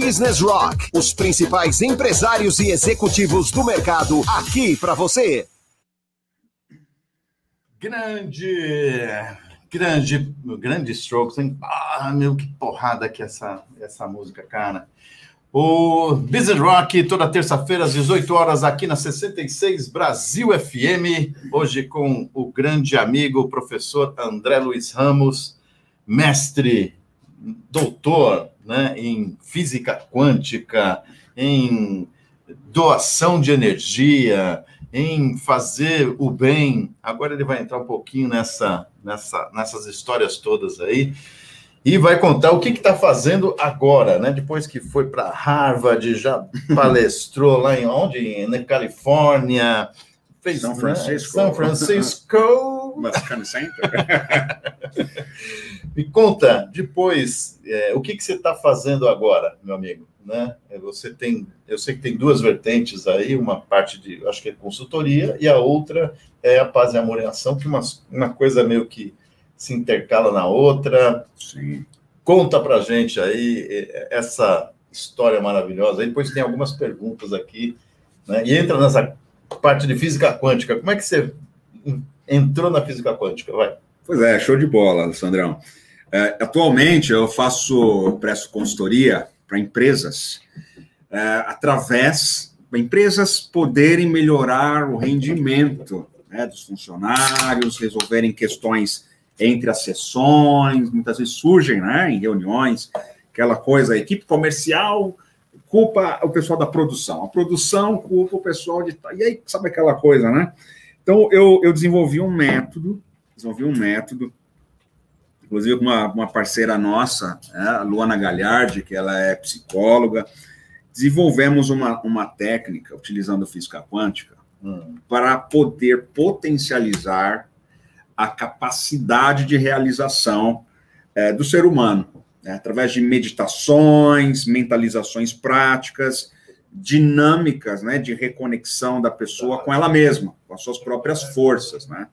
Business Rock, os principais empresários e executivos do mercado aqui para você. Grande, grande, grande Strokes, hein? Ah, meu, que porrada que essa, essa música, cara. O Business Rock, toda terça-feira, às 18 horas, aqui na 66 Brasil FM. Hoje com o grande amigo, o professor André Luiz Ramos, mestre, doutor né, em física quântica, em doação de energia, em fazer o bem. Agora ele vai entrar um pouquinho nessa, nessa, nessas histórias todas aí e vai contar o que está fazendo agora, né? Depois que foi para Harvard, já palestrou lá em onde? Na Califórnia, fez São né? Francisco. São Francisco. Mexicano Center. Me conta, depois, é, o que, que você está fazendo agora, meu amigo? Né? É, Você tem, eu sei que tem duas vertentes aí, uma parte de, acho que é consultoria, e a outra é a paz e amor em ação, que uma, uma coisa meio que se intercala na outra. Sim. Conta pra gente aí eh, essa história maravilhosa. Aí depois tem algumas perguntas aqui, né? E entra nessa parte de física quântica. Como é que você entrou na física quântica? Vai. Pois é, show de bola, Sandrão. É, atualmente eu faço, presto consultoria para empresas é, através para empresas poderem melhorar o rendimento né, dos funcionários, resolverem questões entre as sessões, muitas vezes surgem né, em reuniões, aquela coisa, a equipe comercial culpa o pessoal da produção, a produção culpa o pessoal de. E aí, sabe aquela coisa, né? Então, eu, eu desenvolvi um método, desenvolvi um método, inclusive com uma, uma parceira nossa, né, a Luana Galhardi, que ela é psicóloga, desenvolvemos uma, uma técnica, utilizando física quântica, Hum, para poder potencializar a capacidade de realização eh, do ser humano, né, através de meditações, mentalizações práticas, dinâmicas né, de reconexão da pessoa com ela mesma, com as suas próprias forças. Né?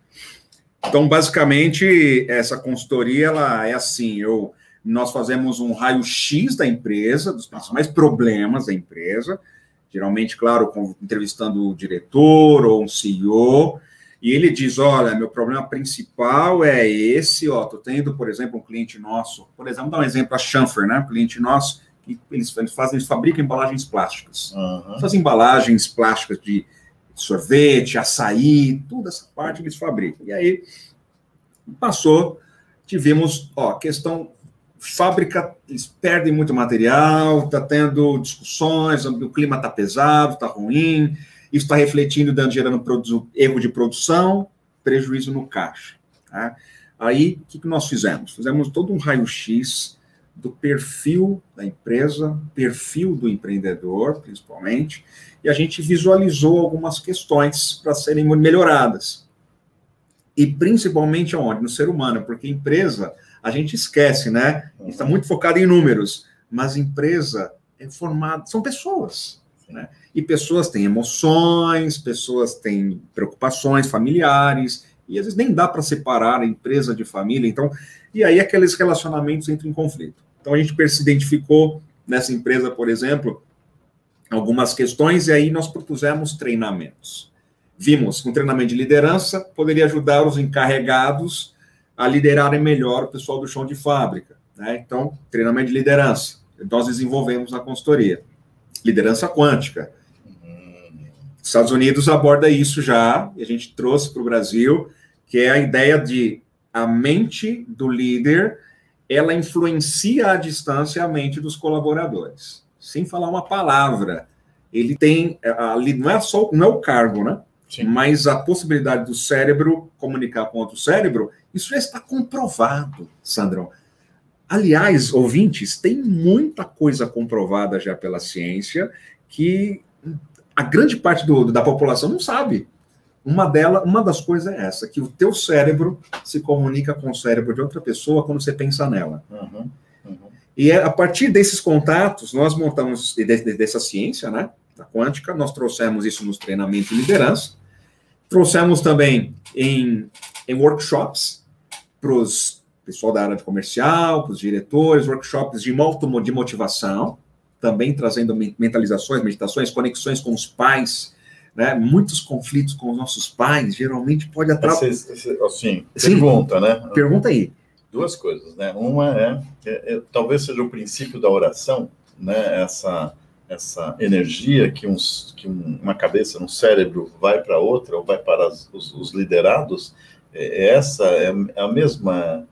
Então, basicamente, essa consultoria ela é assim: eu, nós fazemos um raio-x da empresa, dos principais problemas da empresa, geralmente, claro, entrevistando o diretor ou um CEO, e ele diz: olha, meu problema principal é esse, ó, tô tendo, por exemplo, um cliente nosso, por exemplo, dar um exemplo, a Schanfer, né, um cliente nosso, que eles, eles fazem, eles fabricam embalagens plásticas. aham. Essas embalagens plásticas de sorvete, açaí, toda essa parte eles fabricam. E aí, passou, tivemos, ó, questão fábrica, eles perdem muito material, está tendo discussões, o clima está pesado, está ruim, isso está refletindo, dando, gerando produ- erro de produção, prejuízo no caixa. tá? Aí, o que, que nós fizemos? Fizemos todo um raio-x do perfil da empresa, perfil do empreendedor, principalmente, e a gente visualizou algumas questões para serem melhoradas. E principalmente aonde? No ser humano, porque empresa, a gente esquece, né? A gente está muito focado em números, mas empresa é formada, são pessoas, né? E pessoas têm emoções, pessoas têm preocupações familiares, e às vezes nem dá para separar a empresa de família, então, e aí aqueles relacionamentos entram em conflito. Então a gente identificou nessa empresa, por exemplo, algumas questões, e aí nós propusemos treinamentos. Vimos que um treinamento de liderança poderia ajudar os encarregados a liderarem melhor o pessoal do chão de fábrica. Né? Então, treinamento de liderança. Nós desenvolvemos na consultoria. Liderança quântica. Estados Unidos aborda isso já, e a gente trouxe para o Brasil, que é a ideia de a mente do líder, ela influencia à distância a mente dos colaboradores. Sem falar uma palavra. Ele tem, ali não é só, não é o cargo, né? Sim. Mas a possibilidade do cérebro comunicar com outro cérebro, isso já está comprovado, Sandrão. Aliás, ouvintes, tem muita coisa comprovada já pela ciência que a grande parte do- da população não sabe. Uma, dela, uma das coisas é essa, que o teu cérebro se comunica com o cérebro de outra pessoa quando você pensa nela. Uhum, uhum. E é a partir desses contatos, nós montamos, de- de- dessa ciência, né, da quântica, nós trouxemos isso nos treinamentos de liderança, trouxemos também em, em workshops para os pessoal da área de comercial, para os diretores, workshops de, motivação, também trazendo men- mentalizações, meditações, conexões com os pais, né, muitos conflitos com os nossos pais, geralmente pode atrapalhar. Assim, Sim. pergunta, né? Pergunta aí. Duas coisas, né? Uma é, é- é- talvez seja o princípio da oração, né? Essa essa energia que, uns, que um- uma cabeça, um cérebro vai para outra ou vai para as- os, os liderados. É, é essa é a mesma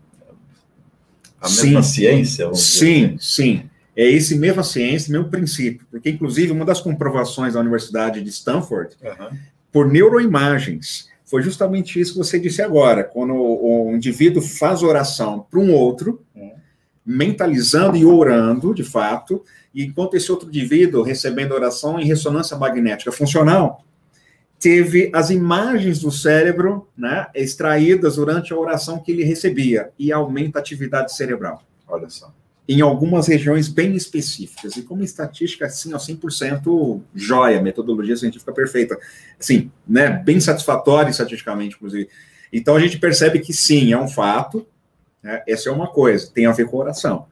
a Sim. mesma ciência. vamos dizer Sim, assim? sim. É esse mesma ciência, mesmo princípio. Porque, inclusive, uma das comprovações da Universidade de Stanford, Aham. por neuroimagens, foi justamente isso que você disse agora. Quando o, o indivíduo faz oração para um outro, Hum. mentalizando e orando, de fato, e enquanto esse outro indivíduo recebendo oração em ressonância magnética funcional, teve as imagens do cérebro, né, extraídas durante a oração que ele recebia e aumenta a atividade cerebral Olha só. Em algumas regiões bem específicas. E como estatística, assim, ó, 100% joia, metodologia científica perfeita. Assim, né, bem satisfatória estatisticamente, inclusive. Então, a gente percebe que sim, é um fato, né, essa é uma coisa, tem a ver com oração.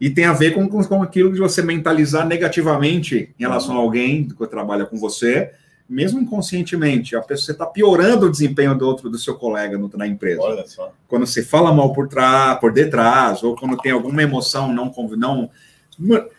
E tem a ver com, com, aquilo de você mentalizar negativamente em relação a alguém que trabalha com você, mesmo inconscientemente. A pessoa você está piorando o desempenho do outro, do seu colega no, na empresa Olha só. quando você fala mal por trás, por detrás, ou quando tem alguma emoção não, não,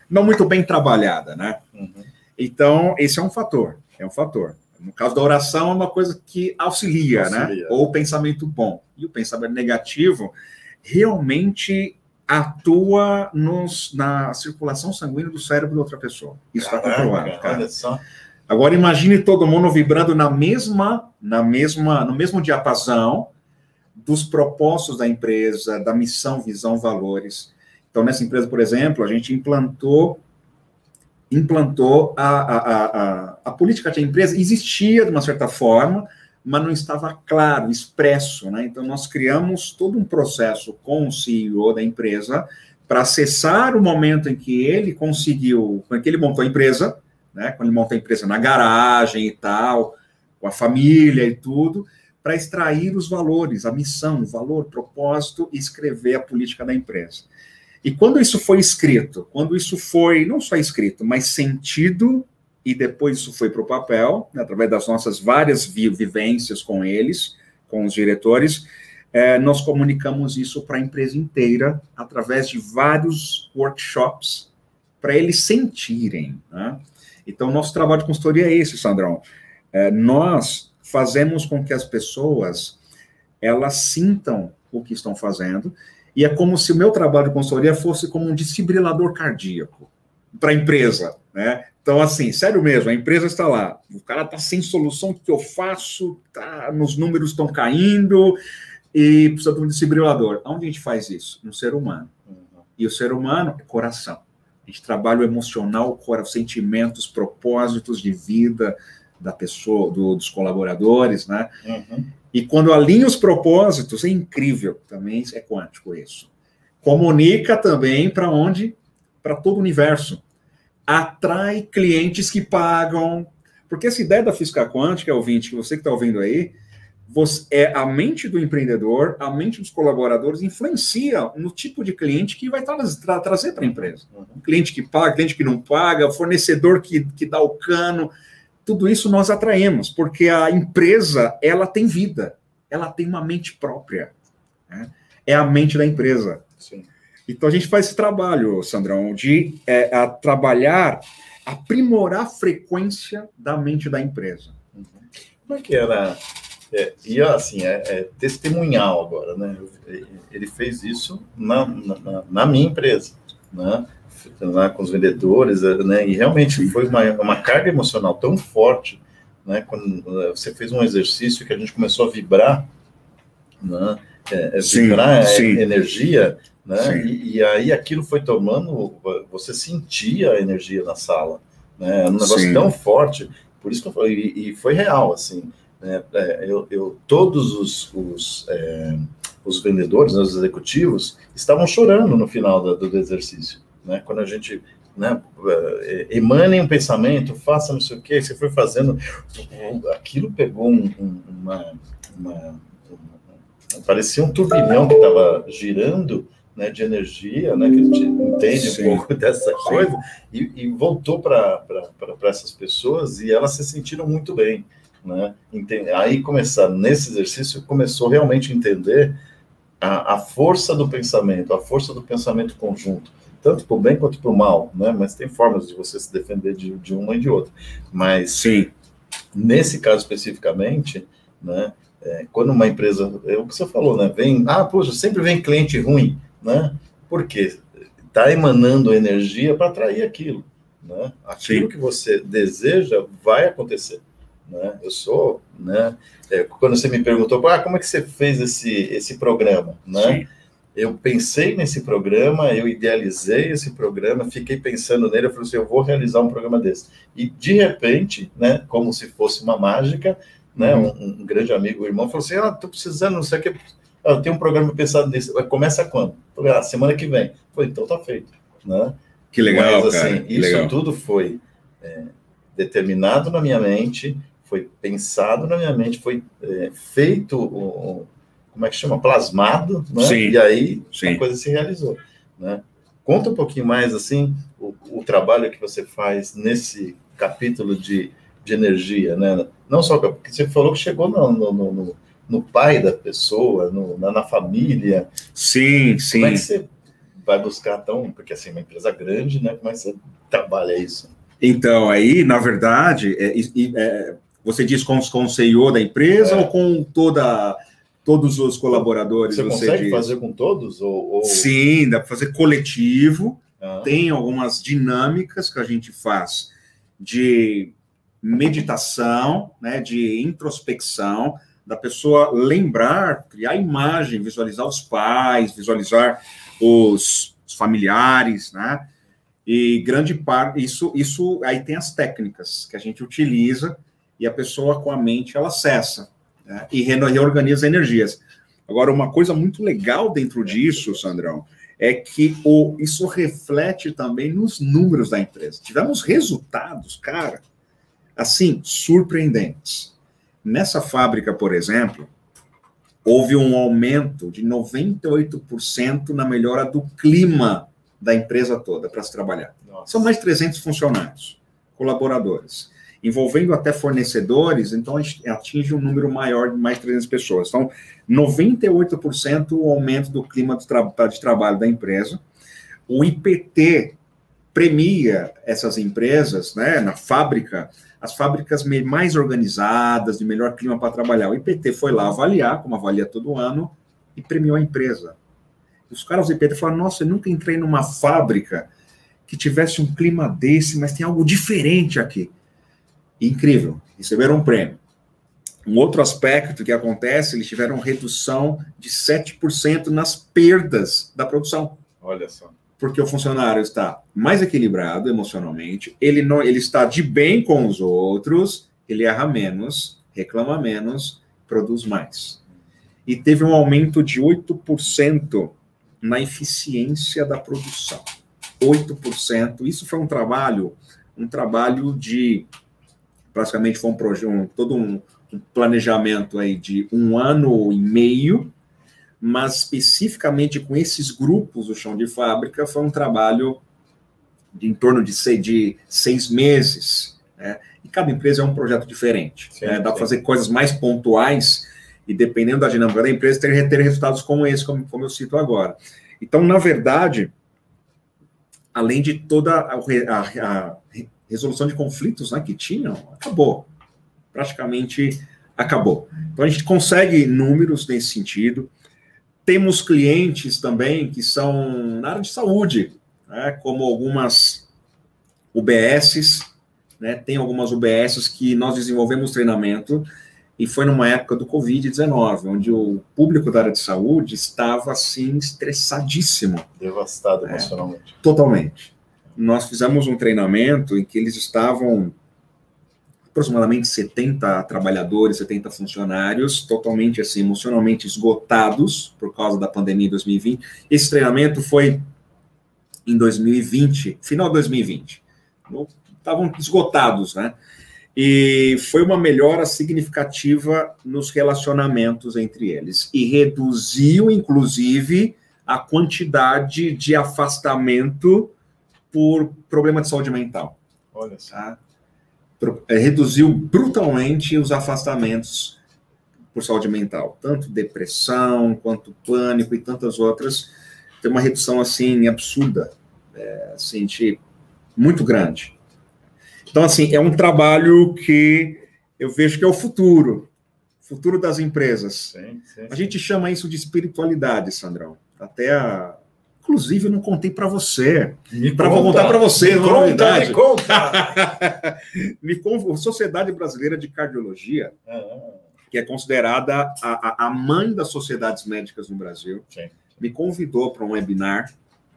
não muito bem trabalhada, né? Uhum. Então, esse é um fator, é um fator. No caso da oração, é uma coisa que auxilia, né? Auxilia. Ou o pensamento bom. E o pensamento negativo realmente atua nos, na circulação sanguínea do cérebro da outra pessoa. Isso está comprovado, cara. Olha só. Agora imagine todo mundo vibrando na mesma, na mesma, no mesmo diapasão dos propósitos da empresa, da missão, visão, valores. Então nessa empresa, por exemplo, a gente implantou implantou a, a, a, a, política da empresa existia de uma certa forma, mas não estava claro, expresso, né? Então nós criamos todo um processo com o CEO da empresa para acessar o momento em que ele conseguiu, em que ele montou a empresa, né? Quando ele monta a empresa na garagem e tal, com a família e tudo, para extrair os valores, a missão, o valor, o propósito e escrever a política da empresa. E quando isso foi escrito, quando isso foi não só escrito, mas sentido, e depois isso foi para o papel, né, através das nossas várias vi vivências com eles, com os diretores, eh, nós comunicamos isso para a empresa inteira, através de vários workshops, para eles sentirem. Né? Então, nosso trabalho de consultoria é esse, Sandrão. É, nós fazemos com que as pessoas elas sintam o que estão fazendo, e é como se o meu trabalho de consultoria fosse como um desfibrilador cardíaco para a empresa, né? Então, assim, sério mesmo, a empresa está lá, o cara está sem solução, o que eu faço? Tá, nos números estão caindo e precisa de um desfibrilador. Onde a gente faz isso? No ser humano. E o ser humano é coração. A gente trabalha o emocional, os sentimentos, propósitos de vida da pessoa, do, dos colaboradores, né? Uhum. E quando alinha os propósitos, é incrível, também é quântico isso. Comunica também para onde? Para todo o universo. Atrai clientes que pagam. Porque essa ideia da física quântica, ouvinte, que você que está ouvindo aí, você, é a mente do empreendedor, a mente dos colaboradores influencia no tipo de cliente que vai tra tra trazer para a empresa. Uhum. Cliente que paga, cliente que não paga, fornecedor que, que dá o cano, tudo isso nós atraímos, porque a empresa, ela tem vida, ela tem uma mente própria, né? é a mente da empresa. Sim. Então a gente faz esse trabalho, Sandrão, de é, a trabalhar, aprimorar a frequência da mente da empresa. Como é que era? É, e assim, é, é testemunhal agora, né? Ele fez isso na, na, na minha empresa, né? Lá com os vendedores, né? E realmente foi uma, uma carga emocional tão forte, né? Quando você fez um exercício que a gente começou a vibrar, né? É, Sim, vibrar sim. energia, né? Sim. E, e aí aquilo foi tomando, você sentia a energia na sala, né? É um negócio Sim. tão forte, por isso que eu falei, e, e foi real, assim? É, eu, eu- todos os, os, é, os vendedores, né, os executivos, estavam chorando no final do, do exercício, né? Quando a gente né, é, emane um pensamento, faça não sei o que, você foi fazendo, aquilo pegou um- um- uma, uma- um- parecia um turbilhão que estava girando, né, de energia, né, que a gente entende Sim. um pouco dessa coisa, e, e voltou para essas pessoas e elas se sentiram muito bem, né? Aí começar nesse exercício começou realmente a entender a, a força do pensamento, a força do pensamento conjunto, tanto para o bem quanto para o mal, né? Mas tem formas de você se defender de, de uma e de outra. Mas Sim, nesse caso especificamente, né? é, quando uma empresa, é o que você falou, né? Vem, ah, poxa, sempre vem cliente ruim, né? Por quê? Está emanando energia para atrair aquilo, né? Aquilo Sim. que você deseja vai acontecer, né? Eu sou, né? é, quando você me perguntou, ah, como é que você fez esse esse programa, né? sim. eu pensei nesse programa, eu idealizei esse programa, fiquei pensando nele, eu falei assim, eu vou realizar um programa desse. E de repente, né, como se fosse uma mágica, né, Uhum. um, um grande amigo, um irmão, falou assim, ah, tô precisando, não sei o que, ah, tenho um programa pensado nisso, começa quando? Falei, ah, semana que vem. Foi, então tá feito, né? Que legal, Mas, cara. assim, que isso legal. tudo foi é, determinado na minha mente, foi pensado na minha mente, foi é, feito, o- como é que chama? Plasmado, né? Sim. E aí Sim. a coisa se realizou, né? Conta um pouquinho mais, assim, o, o trabalho que você faz nesse capítulo de, de energia, né? Não só porque você falou que chegou no, no, no- no- pai da pessoa, no- na, na família. Sim, sim. Como é que você vai buscar tão... Porque, assim, uma empresa grande, né? Como é que você trabalha isso? Então, aí, na verdade, é, é, você diz com, com o CEO da empresa É. ou com toda, todos os colaboradores? Você consegue diz? fazer com todos? Ou, ou... Sim, dá para fazer coletivo. Ah, Tem algumas dinâmicas que a gente faz de meditação, né, de introspecção, da pessoa lembrar, criar imagem, visualizar os pais, visualizar os, os familiares, né? E grande parte, isso, isso aí tem as técnicas que a gente utiliza e a pessoa com a mente ela acessa né? e re- reorganiza energias. Agora, uma coisa muito legal dentro disso, Sandrão, é que o, isso reflete também nos números da empresa. Tivemos resultados, cara, assim, surpreendentes. Nessa fábrica, por exemplo, houve um aumento de 98% na melhora do clima da empresa toda para se trabalhar. nossa. São mais de 300 funcionários, colaboradores, envolvendo até fornecedores, então atinge um número maior de mais de 300 pessoas. Então, 98% o aumento do clima de, tra de trabalho da empresa. O IPT premia essas empresas, né, na fábrica, as fábricas mais organizadas, de melhor clima para trabalhar. O IPT foi lá avaliar, como avalia todo ano, e premiou a empresa. Os caras do IPT falaram: Nossa, eu nunca entrei numa fábrica que tivesse um clima desse, mas tem algo diferente aqui. Incrível, receberam um prêmio. Um outro aspecto que acontece, eles tiveram redução de 7% nas perdas da produção Olha só. porque o funcionário está mais equilibrado emocionalmente, ele não, ele está de bem com os outros, ele erra menos, reclama menos, produz mais. E teve um aumento de 8% na eficiência da produção. 8%. Isso foi um trabalho, um trabalho de praticamente foi um projeto, um, todo um, um planejamento aí de um ano e meio mas especificamente com esses grupos do chão de fábrica foi um trabalho de em torno de seis, de seis meses. Né? E cada empresa é um projeto diferente. Sim, né? Dá para fazer coisas mais pontuais e dependendo da dinâmica da empresa ter, ter resultados como esse, como, como eu cito agora. Então, na verdade, além de toda a, a- a resolução de conflitos né, que tinham, acabou. Praticamente acabou. Então, a gente consegue números nesse sentido. Temos clientes também que são na área de saúde, né, como algumas UBSs, né, tem algumas UBSs que nós desenvolvemos treinamento e foi numa época do Covid-19, onde o público da área de saúde estava assim estressadíssimo. Devastado É. emocionalmente. Totalmente. Nós fizemos um treinamento em que eles estavam aproximadamente 70 trabalhadores, 70 funcionários, totalmente assim, emocionalmente esgotados por causa da pandemia em 2020. Esse treinamento foi em 2020, final de 2020. No- Estavam esgotados, né? E foi uma melhora significativa nos relacionamentos entre eles. E reduziu, inclusive, a quantidade de afastamento por problema de saúde mental. Olha só. Tá? É, reduziu brutalmente os afastamentos por saúde mental, tanto depressão quanto pânico e tantas outras. Tem uma redução assim absurda, é, assim, de- muito grande. Então, assim, é um trabalho que eu vejo que é o futuro, futuro das empresas. Sim, sim. A gente chama isso de espiritualidade, Sandrão. Até a... Inclusive, eu não contei para você. Para contar para você, Me conta, me conta. Me con- Sociedade Brasileira de Cardiologia, Ah, que é considerada a, a- mãe das sociedades médicas no Brasil, Sim. me convidou para um webinar.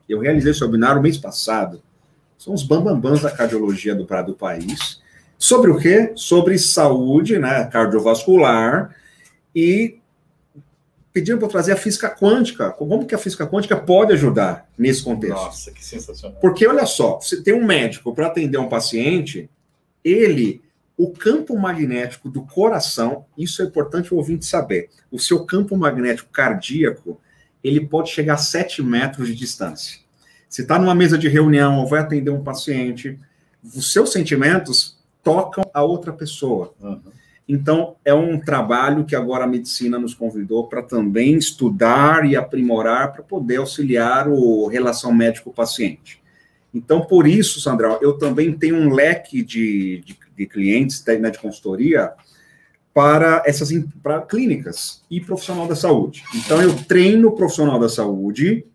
Eu realizei esse webinar o mês passado. São os bambambãs da cardiologia do, do país. Sobre o quê? Sobre saúde né, cardiovascular e pediram para eu trazer a física quântica. Como que a física quântica pode ajudar nesse contexto? Nossa, que sensacional. Porque olha só, você tem um médico para atender um paciente, ele, o campo magnético do coração, isso é importante o ouvinte saber. O seu campo magnético cardíaco, ele pode chegar a 7 metros de distância. Você está numa mesa de reunião ou vai atender um paciente, os seus sentimentos tocam a outra pessoa. Uhum. Então, é um trabalho que agora a medicina nos convidou para também estudar e aprimorar para poder auxiliar o relação médico-paciente. Então, por isso, Sandra, eu também tenho um leque de, de, de clientes né, de consultoria para essas para clínicas e profissional da saúde. Então, eu treino o profissional da saúde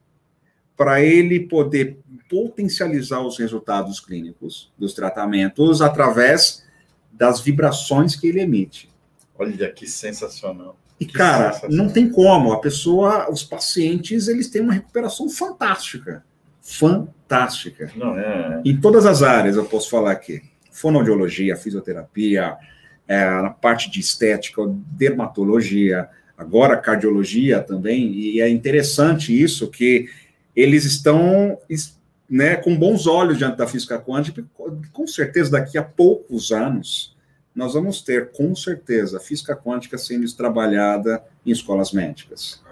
para ele poder potencializar os resultados clínicos dos tratamentos através das vibrações que ele emite. Olha que sensacional. E, Que cara, sensacional. não tem como. A pessoa, os pacientes, eles têm uma recuperação fantástica. Fantástica. Não, é. Em todas as áreas, eu posso falar aqui. Fonoaudiologia, fisioterapia, é, na parte de estética, dermatologia, agora cardiologia também. E é interessante isso, que eles estão es- né, com bons olhos diante da física quântica. Com certeza, daqui a poucos anos, nós vamos ter, com certeza, a física quântica sendo trabalhada em escolas médicas.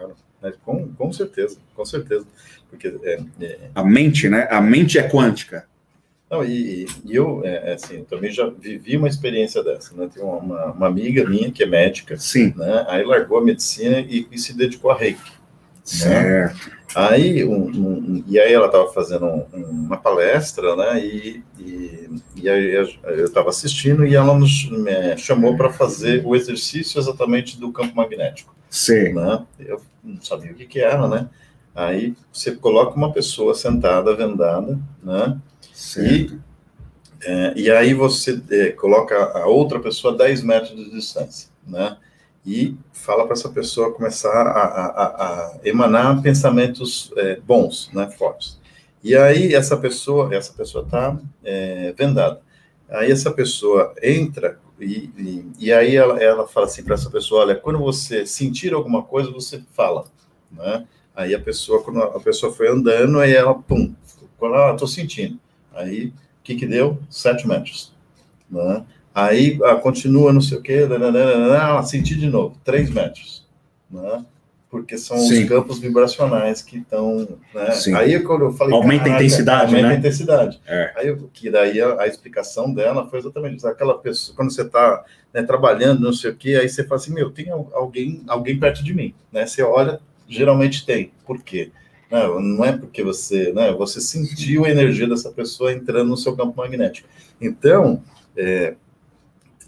é, com, com certeza, com certeza. Porque é, é, A mente, né? A mente é quântica. Não, e, e eu, é, é, assim, também já vivi uma experiência dessa, né? Tem uma, uma amiga minha que é médica, Sim. né? Aí largou a medicina e, e se dedicou a reiki. Certo. Aí, um, um- e aí ela estava fazendo um- uma palestra, né? E, e, e aí eu estava assistindo e ela nos me chamou para fazer o exercício exatamente do campo magnético Sim. né? Eu não sabia o que, que era, né? Aí você coloca uma pessoa sentada, vendada, né? Certo. É, e aí você é, coloca a outra pessoa a 10 metros de distância, né? E fala para essa pessoa começar a, a- a- emanar pensamentos é, bons, né? Fortes. E aí essa pessoa, essa pessoa está vendada. Aí essa pessoa entra e, e, e aí ela, ela fala assim para essa pessoa, olha, quando você sentir alguma coisa, você fala, né? Aí a pessoa, quando a pessoa foi andando, aí ela, pum, quando ela, tô sentindo. Aí, o que que deu? Sete metros, né? Aí, ah, continua, não sei o quê, ela sentiu de novo, três metros, né? Porque são Sim. os campos vibracionais que estão, né? Aí, quando eu falei... Aumenta a "Caraca, intensidade, Aumenta né?" a intensidade. É. Aí, eu- que daí a, a explicação dela foi exatamente isso. Aquela pessoa, quando você está trabalhando, não sei o quê, aí você fala assim, meu, tem al- alguém, alguém perto de mim, né? Você olha, geralmente tem. Por quê? Não, não é porque você, né? Você sentiu a energia dessa pessoa entrando no seu campo magnético. Então, é,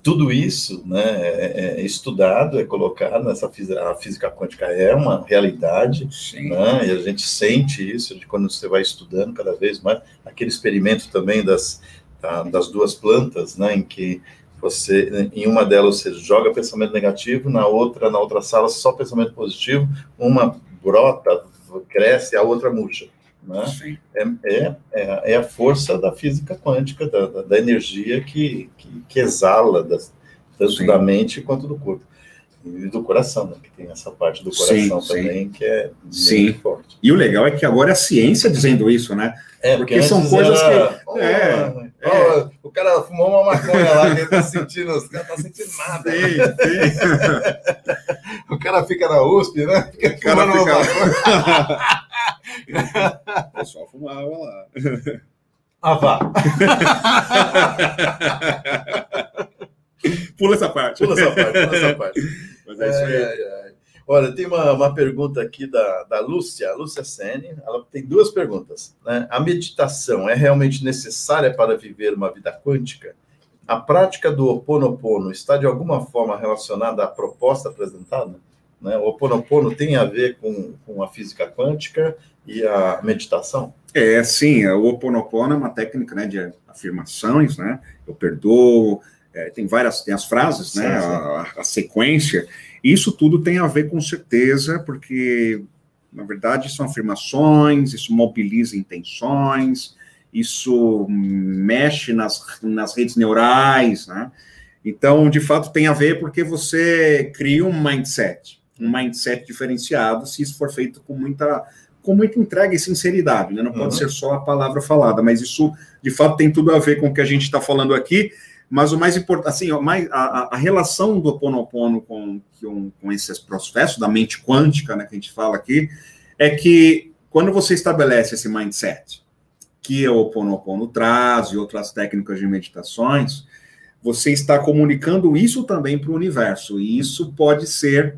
tudo isso, né, é, é estudado, é colocado nessa física, a física quântica é uma realidade, Sim. né? E a gente sente isso de quando você vai estudando cada vez mais. Aquele experimento também das, da- das duas plantas, né? Em que você, em uma delas você joga pensamento negativo, na outra, na outra sala só pensamento positivo. Uma brota, cresce, a outra murcha, né? É, é, é, é a força da física quântica, da, da, da energia que, que, que exala das, tanto Sim. da mente quanto do corpo. E do coração, né? Que tem essa parte do Sim, coração sim. também que é Sim. muito forte. E o legal é que agora é a ciência dizendo isso, né? É, Porque são coisas que- Ó, é, ó, O cara fumou uma maconha lá, que ele tá sentindo, tá sentindo nada. O cara fica na USP, né? Fica O cara fica- maconha. O pessoal fumava lá. Ah, vá. Pula essa parte. Pula essa parte, pula essa parte. Mas é isso aí. Ai, ai, ai. Olha, tem uma, uma pergunta aqui da, da Lúcia, a Lúcia Sene. Ela tem duas perguntas. Né? A meditação é realmente necessária para viver uma vida quântica? A prática do Ho Oponopono está de alguma forma relacionada à proposta apresentada? Né? O Ho Oponopono tem a ver com, com a física quântica e a meditação? É, sim, o Ho Oponopono é uma técnica né, de afirmações, né? Eu perdoo, é, tem várias, tem as frases, né? Sim, sim. A, a sequência. Isso tudo tem a ver com certeza, porque Na verdade, são afirmações, isso mobiliza intenções, isso mexe nas, nas redes neurais, né? Então, de fato, tem a ver porque você cria um mindset, um mindset diferenciado, se isso for feito com muita, com muita entrega e sinceridade, né? Não pode Uhum. ser só a palavra falada, mas isso, de fato, tem tudo a ver com o que a gente está falando aqui. Mas o mais importante, assim, mais, a, a- relação do Ho Oponopono com, com, com esses processos da mente quântica, né, que a gente fala aqui, é que quando você estabelece esse mindset, que o Ho Oponopono traz e outras técnicas de meditações, você está comunicando isso também para o universo, e isso pode ser,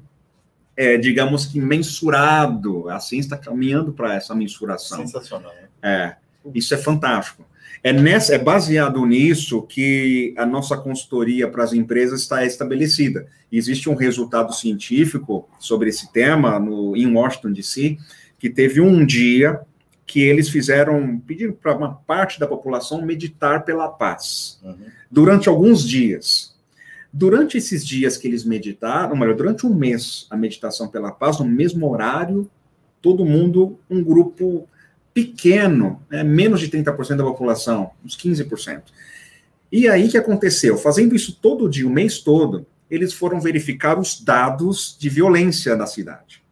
é, digamos que, mensurado, assim está caminhando para essa mensuração. Sensacional. né? É, isso é fantástico. É, nessa, é baseado nisso que a nossa consultoria para as empresas está estabelecida. Existe um resultado científico sobre esse tema no, em Washington, D.C., que teve um dia que eles fizeram, pediram para uma parte da população meditar pela paz Uhum. durante alguns dias. Durante esses dias que eles meditaram, melhor, durante um mês, a meditação pela paz, no mesmo horário, todo mundo, um grupo pequeno, né, menos de 30% da população, uns 15%. E aí o que aconteceu? Fazendo isso todo dia, o mês todo, eles foram verificar os dados de violência na cidade.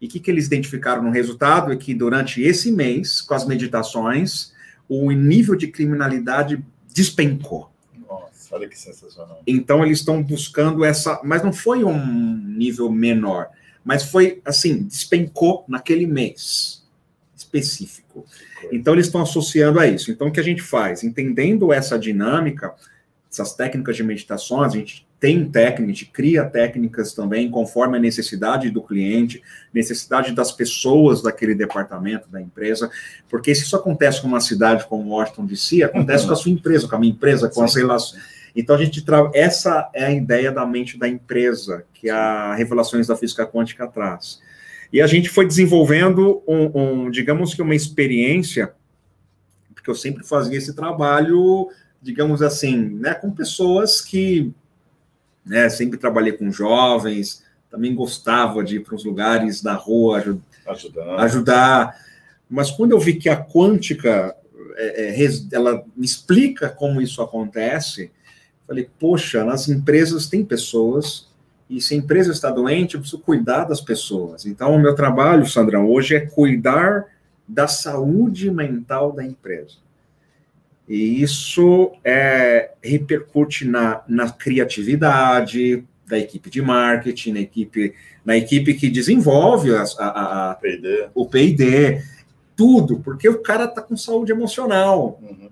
E o que, que eles identificaram no resultado? É que durante esse mês, com as meditações, o nível de criminalidade despencou. Nossa, olha que sensacional. Então eles estão buscando essa, mas não foi um nível menor, mas foi assim, despencou naquele mês específico. Então eles estão associando a isso. Então o que a gente faz, entendendo essa dinâmica, essas técnicas de meditações, a gente tem técnica, a gente cria técnicas também conforme a necessidade do cliente, necessidade das pessoas daquele departamento da empresa, porque se isso acontece com uma cidade como Washington DC, acontece com a sua empresa, com a minha empresa, com as relações. Então a gente tra... essa é a ideia da mente da empresa que a Revelações da Física Quântica traz. E a gente foi desenvolvendo um, um, digamos que uma experiência, porque eu sempre fazia esse trabalho, digamos assim, né, com pessoas que, né, sempre trabalhei com jovens, também gostava de ir para os lugares da rua ajud Ajudando. ajudar, mas quando eu vi que a quântica é, é, ela me explica como isso acontece, falei, poxa, nas empresas tem pessoas, e se a empresa está doente, eu preciso cuidar das pessoas. Então, o meu trabalho, Sandrão, hoje é cuidar da saúde mental da empresa. E isso é, repercute na, na criatividade da equipe de marketing, na equipe, na equipe que desenvolve a- a- a, o P&D, tudo, porque o cara está com saúde emocional. Uhum.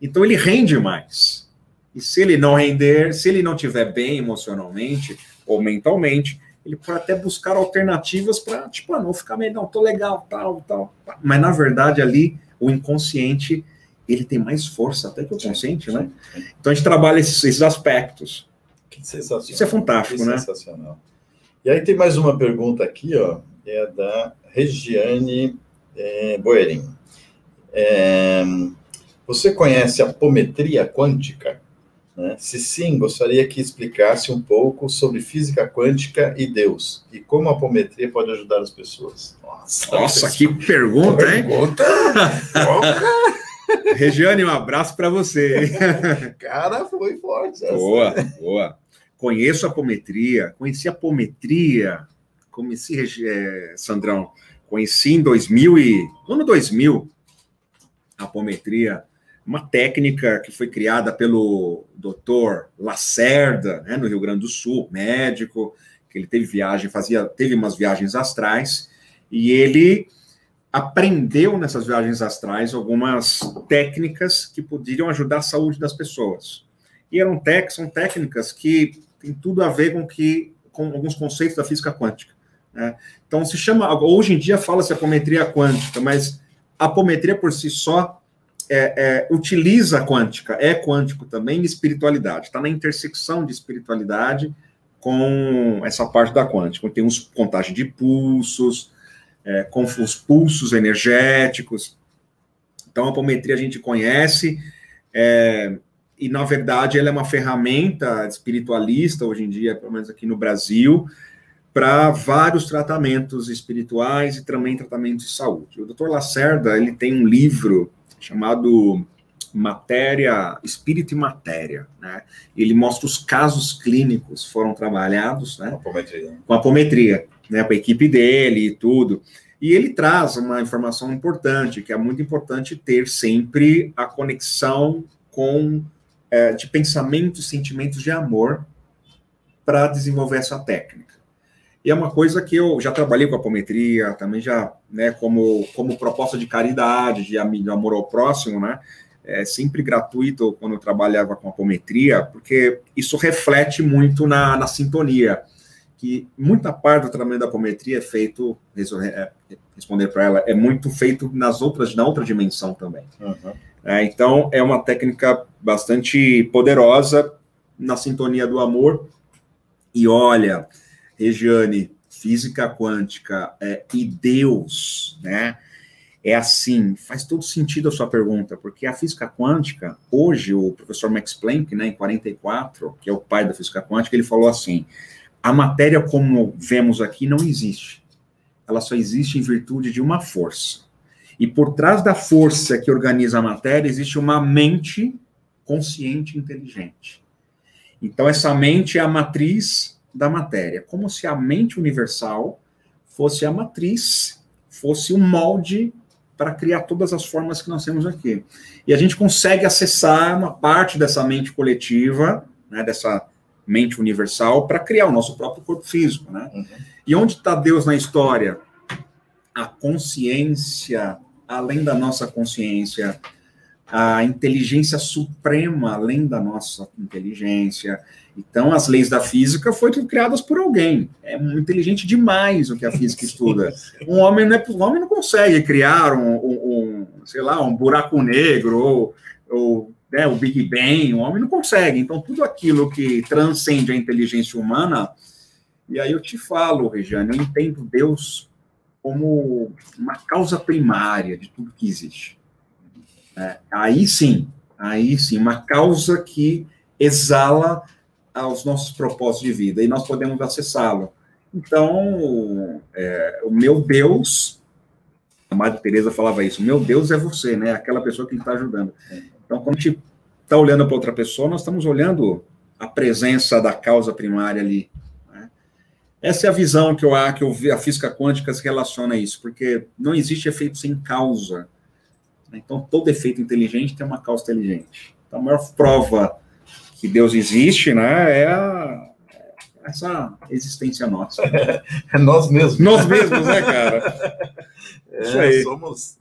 Então ele rende mais. E se ele não render, se ele não estiver bem emocionalmente ou mentalmente, ele pode até buscar alternativas para, tipo, ah, não ficar meio, não, tô legal, tal, tal. Mas na verdade ali o inconsciente ele tem mais força até que o consciente, né? Então a gente trabalha esses, esses aspectos. Que sensacional. Isso é fantástico, Que né? Sensacional. E aí tem mais uma pergunta aqui, ó, é da Regiane é, Boerin. É, você conhece a apometria quântica? Né? Se sim, gostaria que explicasse um pouco sobre física quântica e Deus, e como a apometria pode ajudar as pessoas. Nossa, Nossa, que pergunta, hein? pergunta! Regiane, um abraço para você? Cara, foi forte. essa. Boa, boa. Conheço a apometria, conheci a apometria, conheci, eh, Sandrão, conheci em 2000 e, no ano 2000, a apometria, uma técnica que foi criada pelo doutor Lacerda, né, no Rio Grande do Sul, médico, que ele teve viagem, fazia, teve umas viagens astrais, e ele aprendeu nessas viagens astrais algumas técnicas que poderiam ajudar a saúde das pessoas. E eram tec, são técnicas que têm tudo a ver com que com alguns conceitos da física quântica. né? Então se chama hoje em dia fala-se apometria quântica, mas apometria por si só é, é, utiliza a quântica, é quântico também espiritualidade. Está na intersecção de espiritualidade com essa parte da quântica. Tem uns contagem de pulsos, é, com os pulsos energéticos. Então, a apometria a gente conhece, é, e na verdade ela é uma ferramenta espiritualista hoje em dia, pelo menos aqui no Brasil, para vários tratamentos espirituais e também tratamentos de saúde. O Dr. Lacerda, ele tem um livro chamado Matéria, Espírito e Matéria, né? Ele mostra os casos clínicos que foram trabalhados, né? Apometria. com a apometria, né, com a equipe dele e tudo. E ele traz uma informação importante, que é muito importante ter sempre a conexão com é, de pensamentos, sentimentos de amor para desenvolver essa técnica. E é uma coisa que eu já trabalhei com a apometria, também já, né, como, como proposta de caridade, de, am- de amor ao próximo, né, é sempre gratuito quando eu trabalhava com apometria, porque isso reflete muito na, na sintonia que muita parte do tratamento da apometria é feito, resol- é, responder para ela, é muito feito nas outras, na outra dimensão também. Uhum. É, então, é uma técnica bastante poderosa na sintonia do amor. E olha, Regiane, física quântica é, e Deus, né? É assim, faz todo sentido a sua pergunta, porque a física quântica, hoje, o professor Max Planck, né, em 44, que é o pai da física quântica, ele falou assim: a matéria como vemos aqui não existe. Ela só existe em virtude de uma força. E por trás da força que organiza a matéria existe uma mente consciente e inteligente. Então essa mente é a matriz da matéria, como se a mente universal fosse a matriz, fosse o molde para criar todas as formas que nós temos aqui. E a gente consegue acessar uma parte dessa mente coletiva, né, dessa mente universal, para criar o nosso próprio corpo físico. Né? Uhum. E onde está Deus na história? A consciência, além da nossa consciência, a inteligência suprema, além da nossa inteligência. Então, as leis da física foram criadas por alguém. É inteligente demais o que a física estuda. Um homem não, é, um homem não consegue criar um, um- um, sei lá, um buraco negro ou, ou né, o Big Bang. Um homem não consegue. Então, tudo aquilo que transcende a inteligência humana. E aí eu te falo, Regiane, eu entendo Deus como uma causa primária de tudo que existe. É, aí sim, aí sim, uma causa que exala aos nossos propósitos de vida e nós podemos acessá-lo. Então, é, o meu Deus, a Madre Teresa falava isso, o meu Deus é você, né? Aquela pessoa que está ajudando. Então, quando a gente está olhando para outra pessoa, nós estamos olhando a presença da causa primária ali. né? Essa é a visão que eu acho, que eu vi, a física quântica se relaciona a isso, porque não existe efeito sem causa. né? Então, todo efeito inteligente tem uma causa inteligente. Então, a maior prova que Deus existe, né, é a- essa existência nossa. É nós mesmos. Nós mesmos, né, cara? Isso É, aí. somos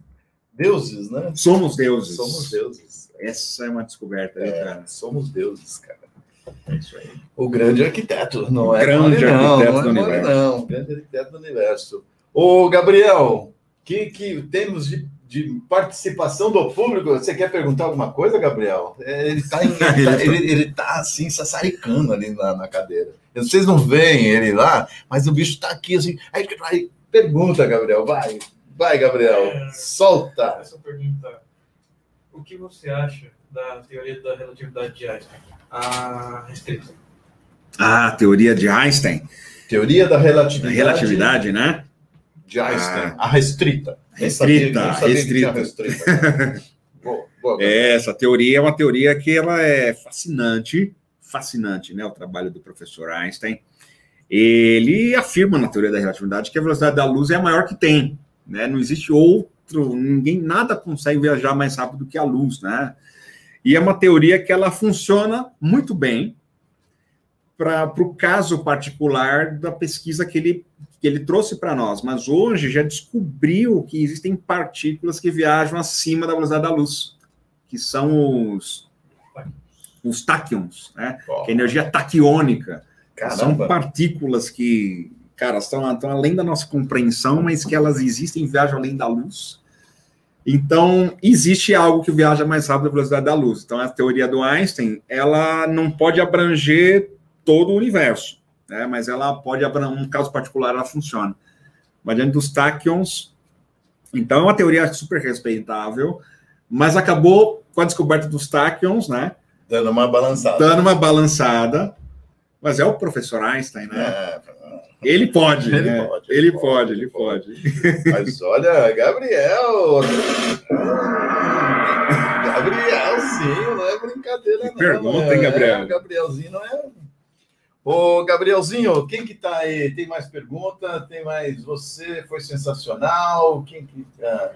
deuses, né? Somos deuses. Somos deuses. Essa é uma descoberta, né, É, cara? somos deuses, cara. É isso aí. O grande arquiteto, não é Grande mole, não, arquiteto não é do mole, universo. não. O grande arquiteto do universo. Ô, Gabriel, que, que temos de, de participação do público? Você quer perguntar alguma coisa, Gabriel? É, Ele está ele tá, ele, ele tá, assim, sassaricando ali na, na cadeira. Vocês não veem ele lá, mas o bicho está aqui assim. Aí, aí pergunta, Gabriel, vai. Vai, Gabriel, É. solta. Essa pergunta. O que você acha da teoria da relatividade de Einstein? A restrita. Ah, a teoria de Einstein, Teoria da da relatividade, relatividade, né? De Einstein, Ah. a restrita. Restrita, tinha restrita. restrita. boa, boa. É, essa teoria é uma teoria que ela é fascinante, fascinante, né? O trabalho do professor Einstein. Ele afirma na teoria da relatividade que a velocidade da luz é a maior que tem, né? Não existe outro, ninguém, nada consegue viajar mais rápido que a luz, né? E é uma teoria que ela funciona muito bem para o caso particular da pesquisa que ele, que ele trouxe para nós. Mas hoje já descobriu que existem partículas que viajam acima da velocidade da luz que são os, os táquions, né? Que é energia taquiônica. São partículas que, cara, estão, estão além da nossa compreensão, mas que elas existem e viajam além da luz. Então, existe algo que viaja mais rápido da velocidade da luz. Então, a teoria do Einstein, ela não pode abranger todo o universo, né? mas ela pode um caso particular, ela funciona. Mas diante dos táquions, então é uma teoria super respeitável, mas acabou com a descoberta dos táquions, né? Dando uma balançada. Dando uma balançada, mas é o professor Einstein, né? É, Ele pode, Ele né? pode, ele ele pode, pode, ele pode. Mas olha, Gabriel. Gabrielzinho, não é brincadeira, não. pergunta, hein, É, Gabriel? Gabrielzinho não é. Ô, Gabrielzinho, quem que tá aí? Tem mais pergunta? Tem mais? Você foi sensacional. Quem que. Ah,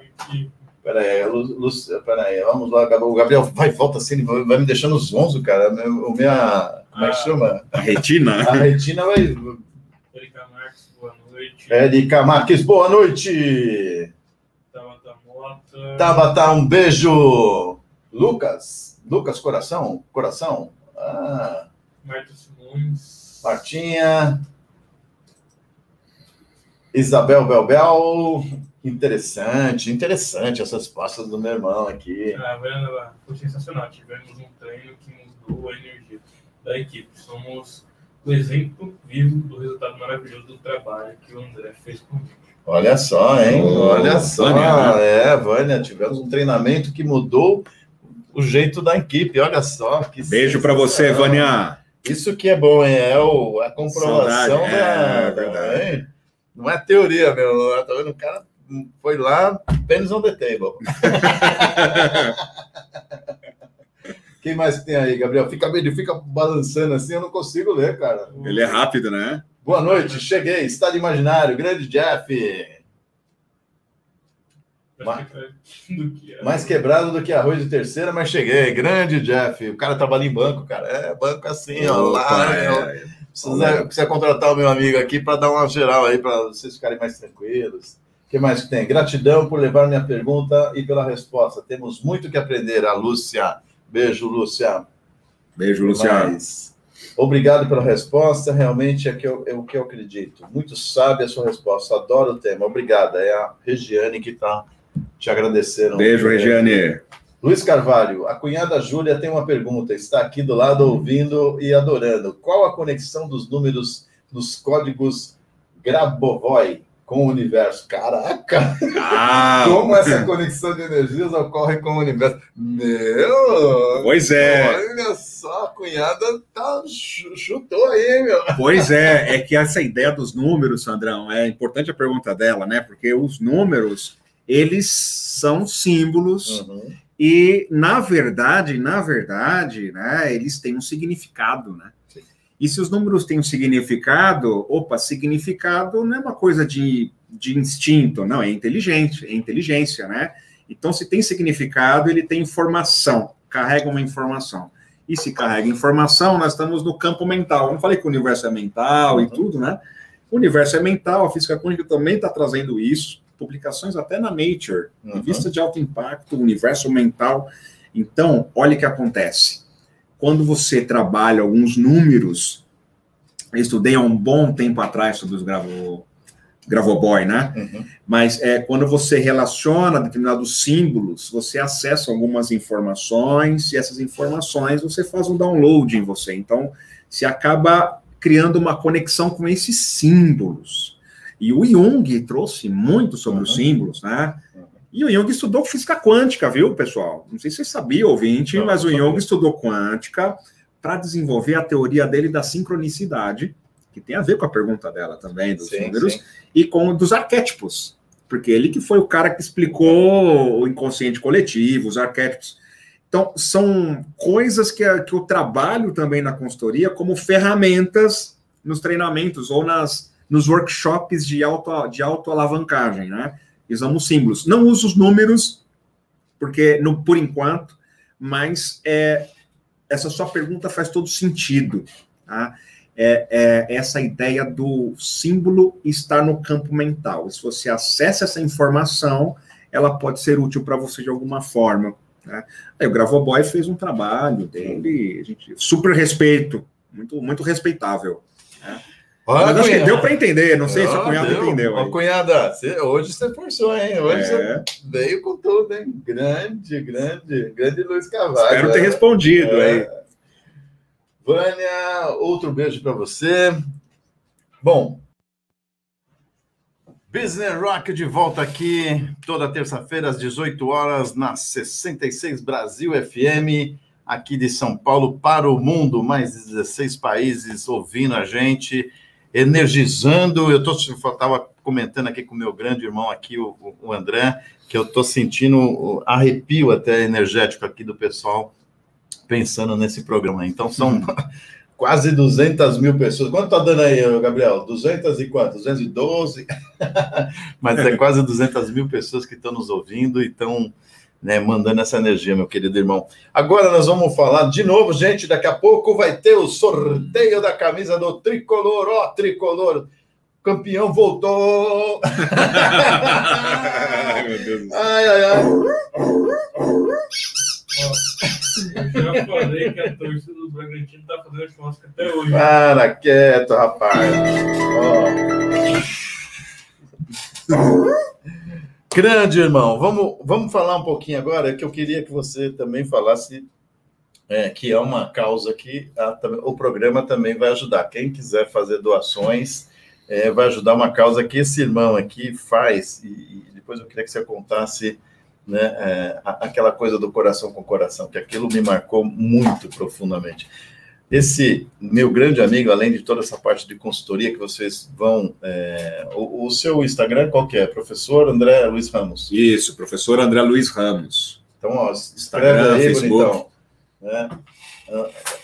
peraí, Lu, Lu, peraí, vamos lá, Gabriel. O Gabriel vai, volta assim, vai vai me deixando zonzo, cara. Meu- O minha. Como é que Ah. chama? A retina? A retina vai. Erika Marques, boa noite. Érica Marques, boa noite. Tabata Mota. Tabata, um beijo. Lucas, Lucas Coração, Coração. Ah, Marta Simões. Martinha. Isabel Belbel. Interessante, interessante essas pastas do meu irmão aqui. A Vera foi sensacional. Tivemos um treino que mudou a energia da equipe. Somos o exemplo vivo do resultado maravilhoso do trabalho que o André fez comigo. Olha só, hein? Ô, Olha só. Vânia, né? É, Vânia, tivemos um treinamento que mudou o jeito da equipe. Olha só. Que Beijo pra você. Vânia. Isso que é bom, hein? É o, a comprovação Saudade, da, é, da- verdade. hein? Não é teoria, meu. Tá vendo? O cara foi lá, pênis on the table. Quem mais tem aí, Gabriel? Fica, ele fica balançando assim, eu não consigo ler, cara. Ele é rápido, né? Boa noite, cheguei. Estado imaginário, grande Jeff. Que é é. Mais quebrado do que arroz de terceira, mas cheguei. Grande Jeff. O cara trabalha em banco, cara. É banco assim, ó. Lá, é. ó. Precisa, precisa contratar o meu amigo aqui para dar uma geral aí, para vocês ficarem mais tranquilos. O que mais que tem? Gratidão por levar minha pergunta e pela resposta. Temos muito que aprender. A Lúcia. Beijo, Lúcia. Beijo, Que Luciano. mais? Obrigado pela resposta. Realmente é, que eu- é o que eu acredito. Muito sábia a sua resposta. Adoro o tema. Obrigada. É a Regiane que está te agradecendo. Beijo, Regiane. Luiz Carvalho, a cunhada Júlia tem uma pergunta. Está aqui do lado ouvindo e adorando. Qual a conexão dos números dos códigos Grabovoi com o universo? Caraca! Ah, Como essa conexão de energias ocorre com o universo? Meu! pois é. Olha só, a cunhada tá, chu- chutou aí, meu. Pois é, é que essa ideia dos números, Sandrão, é importante a pergunta dela, né? Porque os números, eles são símbolos Uhum. e, na verdade, na verdade, né, eles têm um significado, né? Sim. E se os números têm um significado, opa, significado não é uma coisa de, de instinto, não, é inteligente, é inteligência, né? Então, se tem significado, ele tem informação, carrega uma informação. E se carrega informação, nós estamos no campo mental. Eu não falei que o universo é mental e Uhum. tudo, né? O universo é mental, a física quântica também está trazendo isso, publicações até na Nature, Uhum. revista de alto impacto, universo mental. Então, olha o que acontece. Quando você trabalha alguns números, eu estudei há um bom tempo atrás sobre os gravo, Gravoboy, né? Uhum. Mas é, quando você relaciona determinados símbolos, você acessa algumas informações, e essas informações você faz um download em você. Então, se acaba criando uma conexão com esses símbolos. E o Jung trouxe muito sobre os Uhum. símbolos, né? E o Jung estudou física quântica, viu, pessoal? Não sei se vocês sabiam, ouvinte, Não, mas o Jung estudou quântica para desenvolver a teoria dele da sincronicidade, que tem a ver com a pergunta dela também, dos Sim, números, sim. e com dos arquétipos, porque ele que foi o cara que explicou o inconsciente coletivo, os arquétipos. Então, são coisas que, que eu trabalho também na consultoria como ferramentas nos treinamentos ou nas, nos workshops de, auto, de autoalavancagem, né? Usamos símbolos. Não uso os números, porque, no, por enquanto, mas é, essa sua pergunta faz todo sentido, tá? é, é essa ideia do símbolo estar no campo mental. Se você acessa essa informação, ela pode ser útil para você de alguma forma. Né? Aí o Gravoboy fez um trabalho dele, gente, super respeito, muito, muito respeitável. Olha, Mas acho que deu para entender, não sei se a Ah, cunhada deu. entendeu. Ó, cunhada, você- hoje você forçou, hein? Hoje você É, veio com tudo, hein? Grande, grande, grande Luiz Carvalho. espero ter respondido aí. É. Vânia, outro beijo para você. Bom, Business Rock de volta aqui toda terça-feira às 18 horas na 66 Brasil FM, aqui de São Paulo para o mundo, mais de 16 países ouvindo a gente. Energizando. Eu estava comentando aqui com o meu grande irmão aqui, o, o André, que eu estou sentindo arrepio até energético aqui do pessoal pensando nesse programa. Então, são quase 200 mil pessoas. Quanto está dando aí, Gabriel? 200 e quanto? 212? Mas é quase 200 mil pessoas que estão nos ouvindo e estão né, mandando essa energia, meu querido irmão. Agora nós vamos falar de novo, gente. Daqui a pouco vai ter o sorteio da camisa do tricolor. Ó, tricolor. Campeão voltou. Ai, meu Deus do céu. Ai, ai, ai. Eu já falei que a torcida do Bragantino tá fazendo churrasco até hoje. Para quieto, rapaz. Ó. Grande irmão, vamos, vamos falar um pouquinho agora, que eu queria que você também falasse é, que é uma causa que a- o programa também vai ajudar. Quem quiser fazer doações, é, vai ajudar uma causa que esse irmão aqui faz, e, e depois eu queria que você contasse né, é, aquela coisa do coração com coração, que aquilo me marcou muito profundamente. Esse meu grande amigo, além de toda essa parte de consultoria que vocês vão. é, o, o seu Instagram qual que é? Professor André Luiz Ramos. Isso, professor André Luiz Ramos. Então, ó, Instagram, aí, Facebook. bonitão. Né?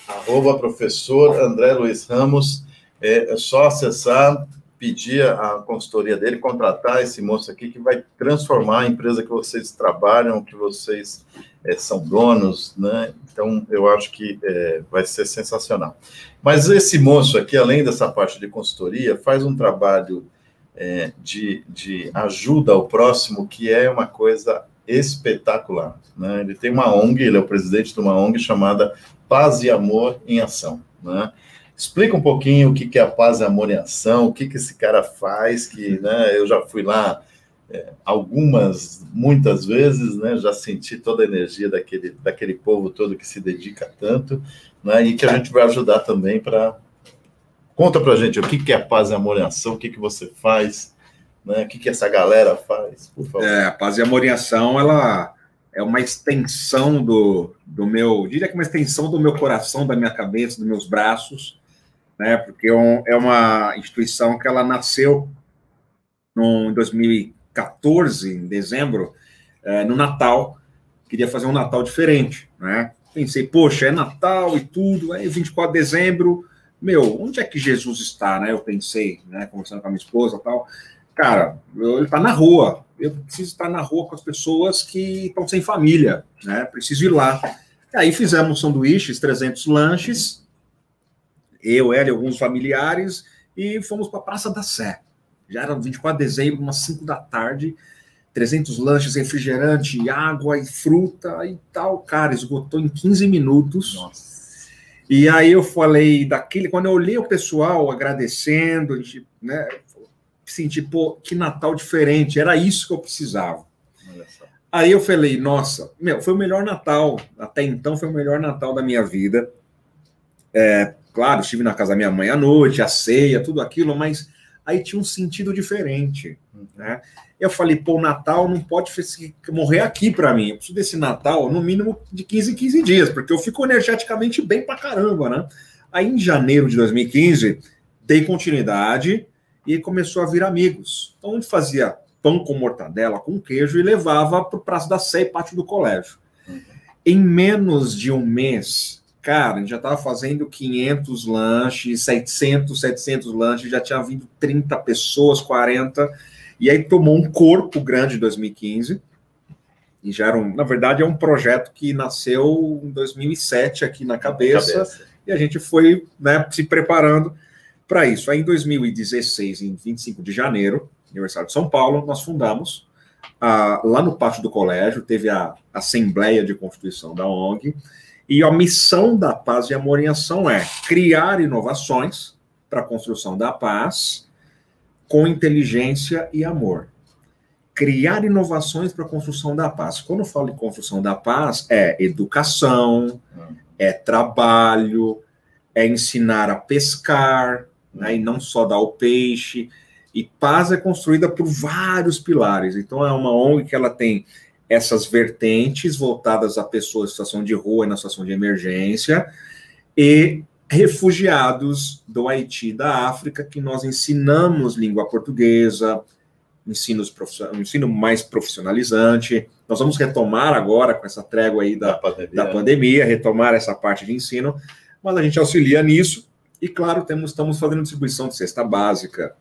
Arroba professor André Luiz Ramos. É, é só acessar, pedir a consultoria dele, contratar esse moço aqui que vai transformar a empresa que vocês trabalham, que vocês é, são donos, né? Então, eu acho que é, vai ser sensacional. Mas esse moço aqui, além dessa parte de consultoria, faz um trabalho é, de, de ajuda ao próximo que é uma coisa espetacular. Né? Ele tem uma ONG, ele é o presidente de uma ONG chamada Paz e Amor em Ação. Né? Explica um pouquinho o que é a Paz e Amor em Ação, o que, que esse cara faz, que né, eu já fui lá é, algumas, muitas vezes, né, já senti toda a energia daquele, daquele povo todo que se dedica tanto, né, e que a gente vai ajudar também para... Conta pra gente o que, que é a Paz e Amor em Ação, o que, que você faz, né, o que, que essa galera faz, por favor. É, a Paz e Amor em Ação, ela é uma extensão do, do meu, diria que uma extensão do meu coração, da minha cabeça, dos meus braços, né? Porque é, é uma instituição que ela nasceu no, em 2014, em dezembro, eh, no Natal. Queria fazer um Natal diferente, né? Pensei, poxa, é Natal e tudo, aí 24 de dezembro, meu, onde é que Jesus está, né? Eu pensei, né, conversando com a minha esposa e tal. Cara, eu- ele está na rua. Eu preciso estar na rua com as pessoas que estão sem família, né? Preciso ir lá. Aí fizemos sanduíches, 300 lanches, eu, ela e alguns familiares, e fomos para a Praça da Sé. Já era 24 de dezembro, umas 5 da tarde, 300 lanches, refrigerante, água e fruta e tal. Cara, esgotou em 15 minutos. Nossa. E aí eu falei daquele, quando eu olhei o pessoal agradecendo, né, senti, pô, que Natal diferente, era isso que eu precisava. Aí eu falei, nossa, meu, foi o melhor Natal, até então foi o melhor Natal da minha vida. É, claro, estive na casa da minha mãe à noite, a ceia, tudo aquilo, mas aí tinha um sentido diferente, né? Eu falei, pô, o Natal não pode morrer aqui para mim. Eu preciso desse Natal no mínimo de 15 em 15 dias, porque eu fico energeticamente bem pra caramba, né? Aí em janeiro de 2015, dei continuidade e começou a vir amigos. Então, onde fazia pão com mortadela, com queijo e levava para o Praça da Sé e pátio do colégio. Em menos de um mês, cara, a gente já estava fazendo 500 lanches, 700, 700 lanches, já tinha vindo 30 pessoas, 40, e aí tomou um corpo grande em 2015. E já era um, na verdade, é um projeto que nasceu em 2007 aqui na cabeça Cabeça. e a gente foi né, se preparando para isso. Aí em 2016, em 25 de janeiro, aniversário de São Paulo, nós fundamos lá no pátio do colégio, teve a Assembleia de Constituição da ONG, e a missão da Paz e Amor em Ação é criar inovações para a construção da paz com inteligência e amor. Criar inovações para a construção da paz. Quando eu falo em construção da paz, é educação, é trabalho, é ensinar a pescar, né, e não só dar o peixe. E paz é construída por vários pilares. Então é uma ONG que ela tem essas vertentes voltadas a pessoas em situação de rua e na situação de emergência e refugiados do Haiti e da África, que nós ensinamos língua portuguesa, ensinos um ensino mais profissionalizante. Nós vamos retomar agora, com essa trégua aí da, pandemia. da pandemia, retomar essa parte de ensino, mas a gente auxilia nisso. E, claro, temos, estamos fazendo distribuição de cesta básica,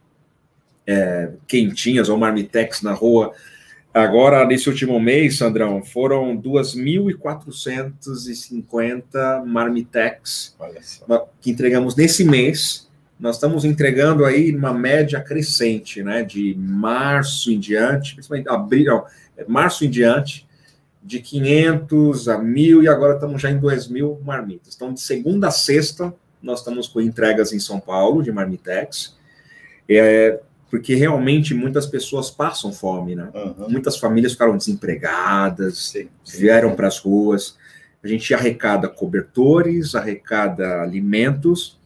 é, quentinhas ou marmitex na rua. Agora, nesse último mês, Sandrão, foram 2.450 marmitex que entregamos nesse mês. Nós estamos entregando aí uma média crescente, né? De março em diante, principalmente abril, não, é março em diante, de 500 a 1.000 e agora estamos já em 2.000 marmitas. Então, de segunda a sexta, nós estamos com entregas em São Paulo de marmitex, é, porque realmente muitas pessoas passam fome, né? Aham. Muitas famílias ficaram desempregadas, Sim, sim. vieram para as ruas. A gente arrecada cobertores, arrecada alimentos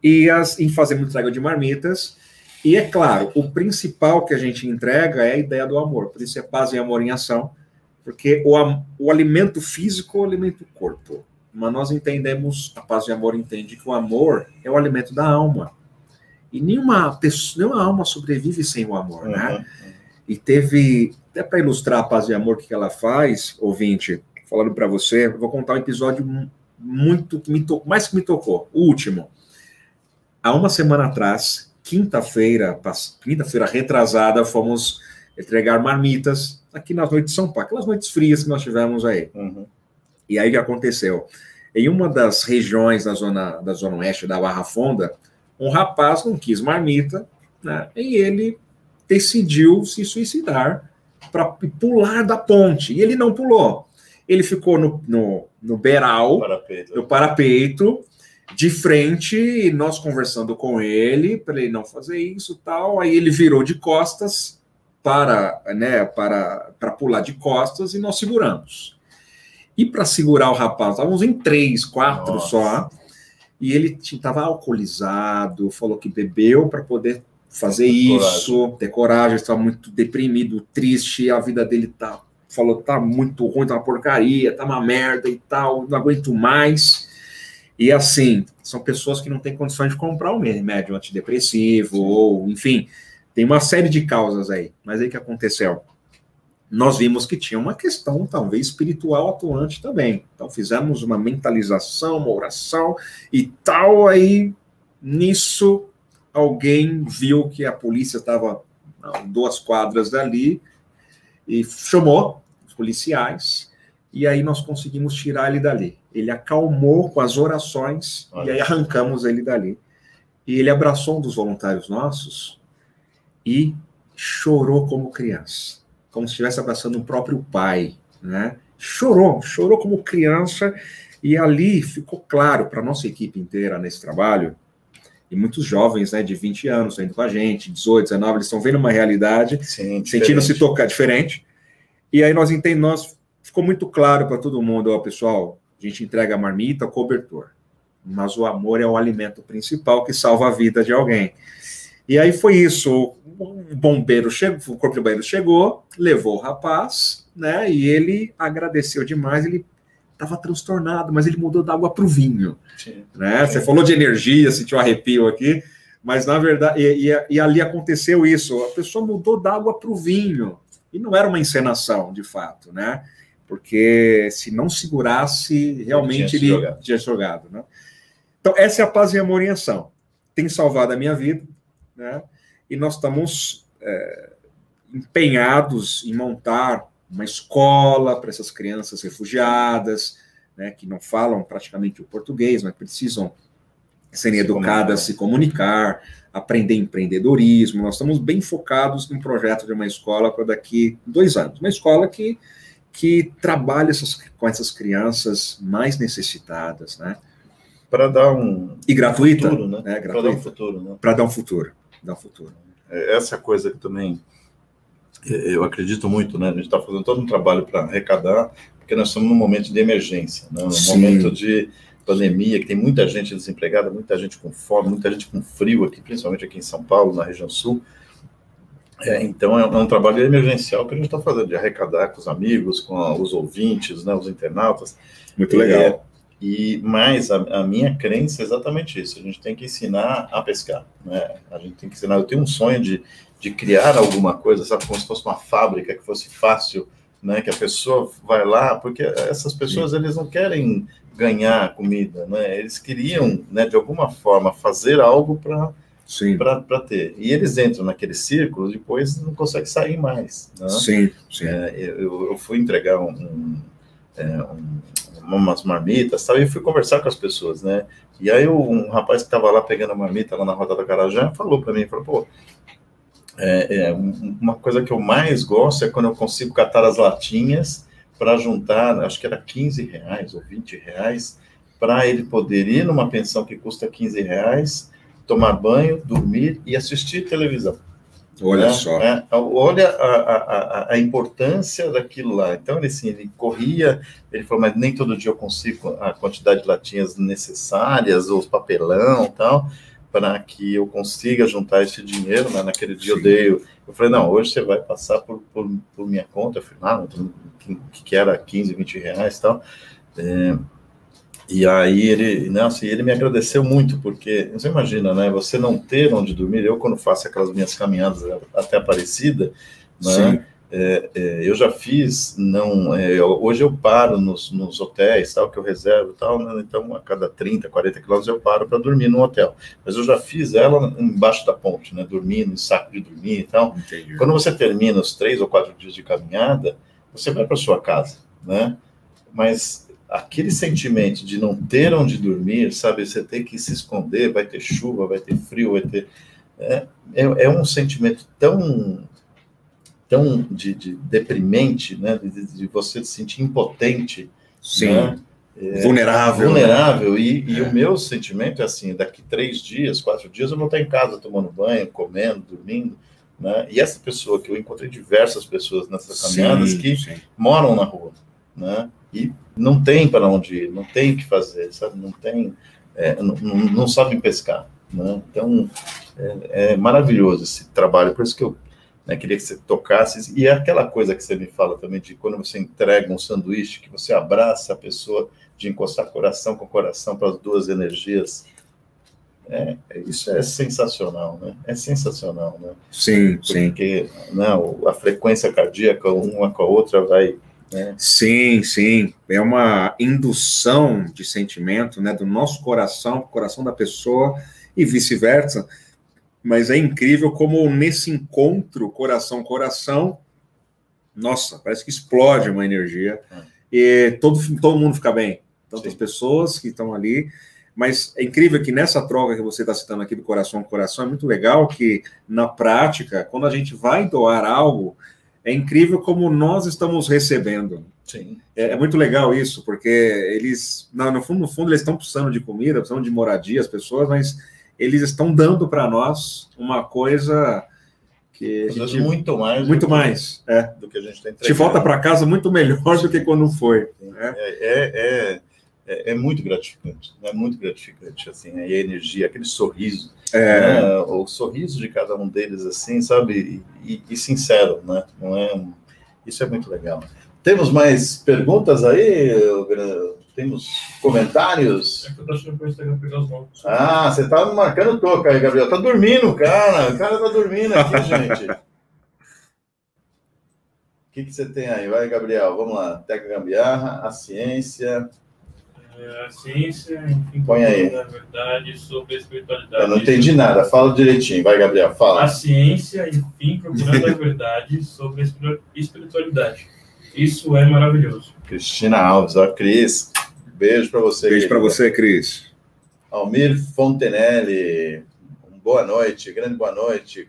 e as, em fazer uma entrega de marmitas. E é claro, o principal que a gente entrega é a ideia do amor. Por isso é paz e amor em ação, porque o, o alimento físico alimenta o corpo. Mas nós entendemos, a paz e amor entende que o amor é o alimento da alma. E nenhuma pessoa, nenhuma alma sobrevive sem o amor, né? Aham. E teve, até para ilustrar a paz e amor que ela faz, ouvinte, falando para você, eu vou contar um episódio mu- muito que me to- mais que me tocou, o último. Há uma semana atrás, quinta-feira, quinta-feira retrasada, fomos entregar marmitas aqui nas noites de São Paulo, aquelas noites frias que nós tivemos aí. Uhum. E aí o que aconteceu? Em uma das regiões da zona, da zona oeste da Barra Fonda, um rapaz não quis marmita, né? E ele decidiu se suicidar para pular da ponte. E ele não pulou. Ele ficou no, no, no beiral, Parapeito. no parapeito, de frente, e nós conversando com ele, para ele não fazer isso tal. Aí ele virou de costas para, né, para, para pular de costas e nós seguramos. E para segurar o rapaz, estávamos em três, quatro Nossa. só, e ele estava alcoolizado, falou que bebeu para poder fazer isso, ter coragem, estava muito deprimido, triste, a vida dele tá, falou, tá muito ruim, tá uma porcaria, tá uma merda e tal, não aguento mais. E assim, são pessoas que não têm condições de comprar um remédio antidepressivo, ou, enfim, tem uma série de causas aí. Mas aí que aconteceu? Nós vimos que tinha uma questão, talvez, espiritual atuante também. Então fizemos uma mentalização, uma oração e tal, aí nisso alguém viu que a polícia estava duas quadras dali e chamou os policiais e aí nós conseguimos tirar ele dali. Ele acalmou com as orações Olha. e aí arrancamos ele dali. E ele abraçou um dos voluntários nossos e chorou como criança, como se estivesse abraçando o próprio pai, né? Chorou, chorou como criança e ali ficou claro para nossa equipe inteira nesse trabalho e muitos jovens, né, de 20 anos, indo com a gente, 18, 19, eles estão vendo uma realidade Sim, sentindo se diferente. tocar diferente. E aí nós entendemos, ficou muito claro para todo mundo, ó, pessoal, a gente entrega a marmita, o cobertor, mas o amor é o alimento principal que salva a vida de alguém. E aí foi isso, o bombeiro chegou, o corpo de bombeiro chegou, levou o rapaz, né, e ele agradeceu demais, ele estava transtornado, mas ele mudou da água para o vinho Sim. né? Você falou de energia, sentiu arrepio aqui, mas na verdade, e, e- e ali aconteceu isso, a pessoa mudou da água para o vinho, e não era uma encenação, de fato, né? Porque se não segurasse, realmente ele tinha jogado, né? Então, essa é a paz e amor em ação. Tem salvado a minha vida, né? E nós estamos é, empenhados em montar uma escola para essas crianças refugiadas, né, que não falam praticamente o português, mas precisam serem Se educadas, se comunicar, aprender empreendedorismo. Nós estamos bem focados num projeto de uma escola para daqui dois anos. Uma escola que, que trabalha essas, com essas crianças mais necessitadas, né? Para dar um E gratuita, futuro, né? né? Para dar um futuro, né? para dar um futuro. Dar um futuro. É, essa coisa que também é, eu acredito muito, né? A gente está fazendo todo um trabalho para arrecadar, porque nós estamos num momento de emergência, né? num Sim. momento de pandemia, que tem muita gente desempregada, muita gente com fome, muita gente com frio aqui, principalmente aqui em São Paulo, na região sul. É, então é, um- é um trabalho emergencial que a gente está fazendo, de arrecadar com os amigos, com a- os ouvintes, né, os internautas. Muito legal. E mais a, a minha crença é exatamente isso. A gente tem que ensinar a pescar, né? A gente tem que ensinar. Eu tenho um sonho de, de criar alguma coisa, sabe, como se fosse uma fábrica que fosse fácil, né? Que a pessoa vai lá, porque essas pessoas eles não querem ganhar comida, né? Eles queriam, né, de alguma forma, fazer algo para Sim, para ter. E eles entram naquele círculo, depois não conseguem sair mais. Né? sim, sim. É, eu, eu fui entregar um, um, é, um- umas marmitas tal, e fui conversar com as pessoas, né? E aí um rapaz que estava lá pegando a marmita lá na Rota da Carajá falou para mim, falou, pô, é, é, um- uma coisa que eu mais gosto é quando eu consigo catar as latinhas para juntar, acho que era 15 reais ou 20 reais, para ele poder ir numa pensão que custa 15 reais, tomar banho, dormir e assistir televisão. Olha né? só. É, olha a, a, a- importância daquilo lá. Então, ele, assim, ele corria, ele falou, mas nem todo dia eu consigo a quantidade de latinhas necessárias, ou os papelão e tal, para que eu consiga juntar esse dinheiro. Né? Naquele dia eu Sim. dei, eu falei, não, hoje você vai passar por, por, por minha conta. Eu falei, ah, que, que era 15, 20 reais e tal. É, e aí ele, nossa, e ele me agradeceu muito, porque você imagina, né? Você não ter onde dormir. Eu, quando faço aquelas minhas caminhadas até Aparecida, né? Sim, é, é, eu já fiz, não, é, eu- hoje eu paro nos, nos hotéis, tal, que eu reservo tal, né? então a cada 30, 40 quilômetros eu paro para dormir no hotel. Mas eu já fiz ela embaixo da ponte, né? Dormindo em saco de dormir e tal. entendi. Quando você termina os três ou quatro dias de caminhada, você vai para sua casa, né? Mas aquele sentimento de não ter onde dormir, sabe? Você tem que se esconder, vai ter chuva, vai ter frio, vai ter. É, é, é um sentimento tão tão de, de deprimente, né? De, de você se sentir impotente, Sim, né? vulnerável. né? vulnerável. E, e É. o meu sentimento é assim: daqui três dias, quatro dias, eu vou estar em casa tomando banho, comendo, dormindo. Né? E essa pessoa que eu encontrei diversas pessoas nessas caminhadas Sim, que sim. moram na rua, né? E não tem para onde ir, não tem o que fazer, sabe? Não tem, é, não, não sabem pescar, né? Então é, é maravilhoso esse trabalho, por isso que eu né, queria que você tocasse e é aquela coisa que você me fala também de quando você entrega um sanduíche que você abraça a pessoa de encostar coração com coração para as duas energias. É, isso é sensacional, né? É sensacional, né? Sim, sim. Porque não, a frequência cardíaca uma com a outra vai. Né? Sim, sim. É uma indução de sentimento, né, do nosso coração para o coração da pessoa e vice-versa. Mas é incrível como nesse encontro coração-coração, nossa, parece que explode uma energia e todo, todo mundo fica bem. Tantas pessoas que estão ali. Mas é incrível que nessa troca que você está citando aqui do coração com coração, é muito legal que, na prática, quando a gente vai doar algo, é incrível como nós estamos recebendo. Sim. É, é muito legal isso, porque eles, não, no fundo, no fundo, eles estão precisando de comida, precisando de moradia, as pessoas, mas eles estão dando para nós uma coisa que a Às gente, muito mais. muito do que- mais. É. Do que a gente tem A gente volta para casa muito melhor do que quando foi. né? É, é, é, é, é muito gratificante, é muito gratificante, assim, aí a energia, aquele sorriso, É, né, o sorriso de cada um deles, assim, sabe, e, e- sincero, né, não é, isso é muito legal. Temos mais perguntas aí? Temos comentários? É que eu tô achando que o Instagram pegar os nomes. Ah, você tá me marcando toca aí, Gabriel. Tá dormindo, cara. O cara tá dormindo aqui, gente. O que, que você tem aí? Vai, Gabriel. Vamos lá. Técnica gambiarra, a ciência. É, a ciência, enfim, Põe aí. na verdade, sobre a espiritualidade. Eu não entendi nada. Fala direitinho. Vai, Gabriel. A Fala. ciência, enfim, procurando a verdade sobre a espiri- espiritualidade. Isso é maravilhoso. Cristina Alves, ó, Cris. Beijo pra você. beijo para você, Cris. Almir Fontenelle. Boa noite. Grande boa noite.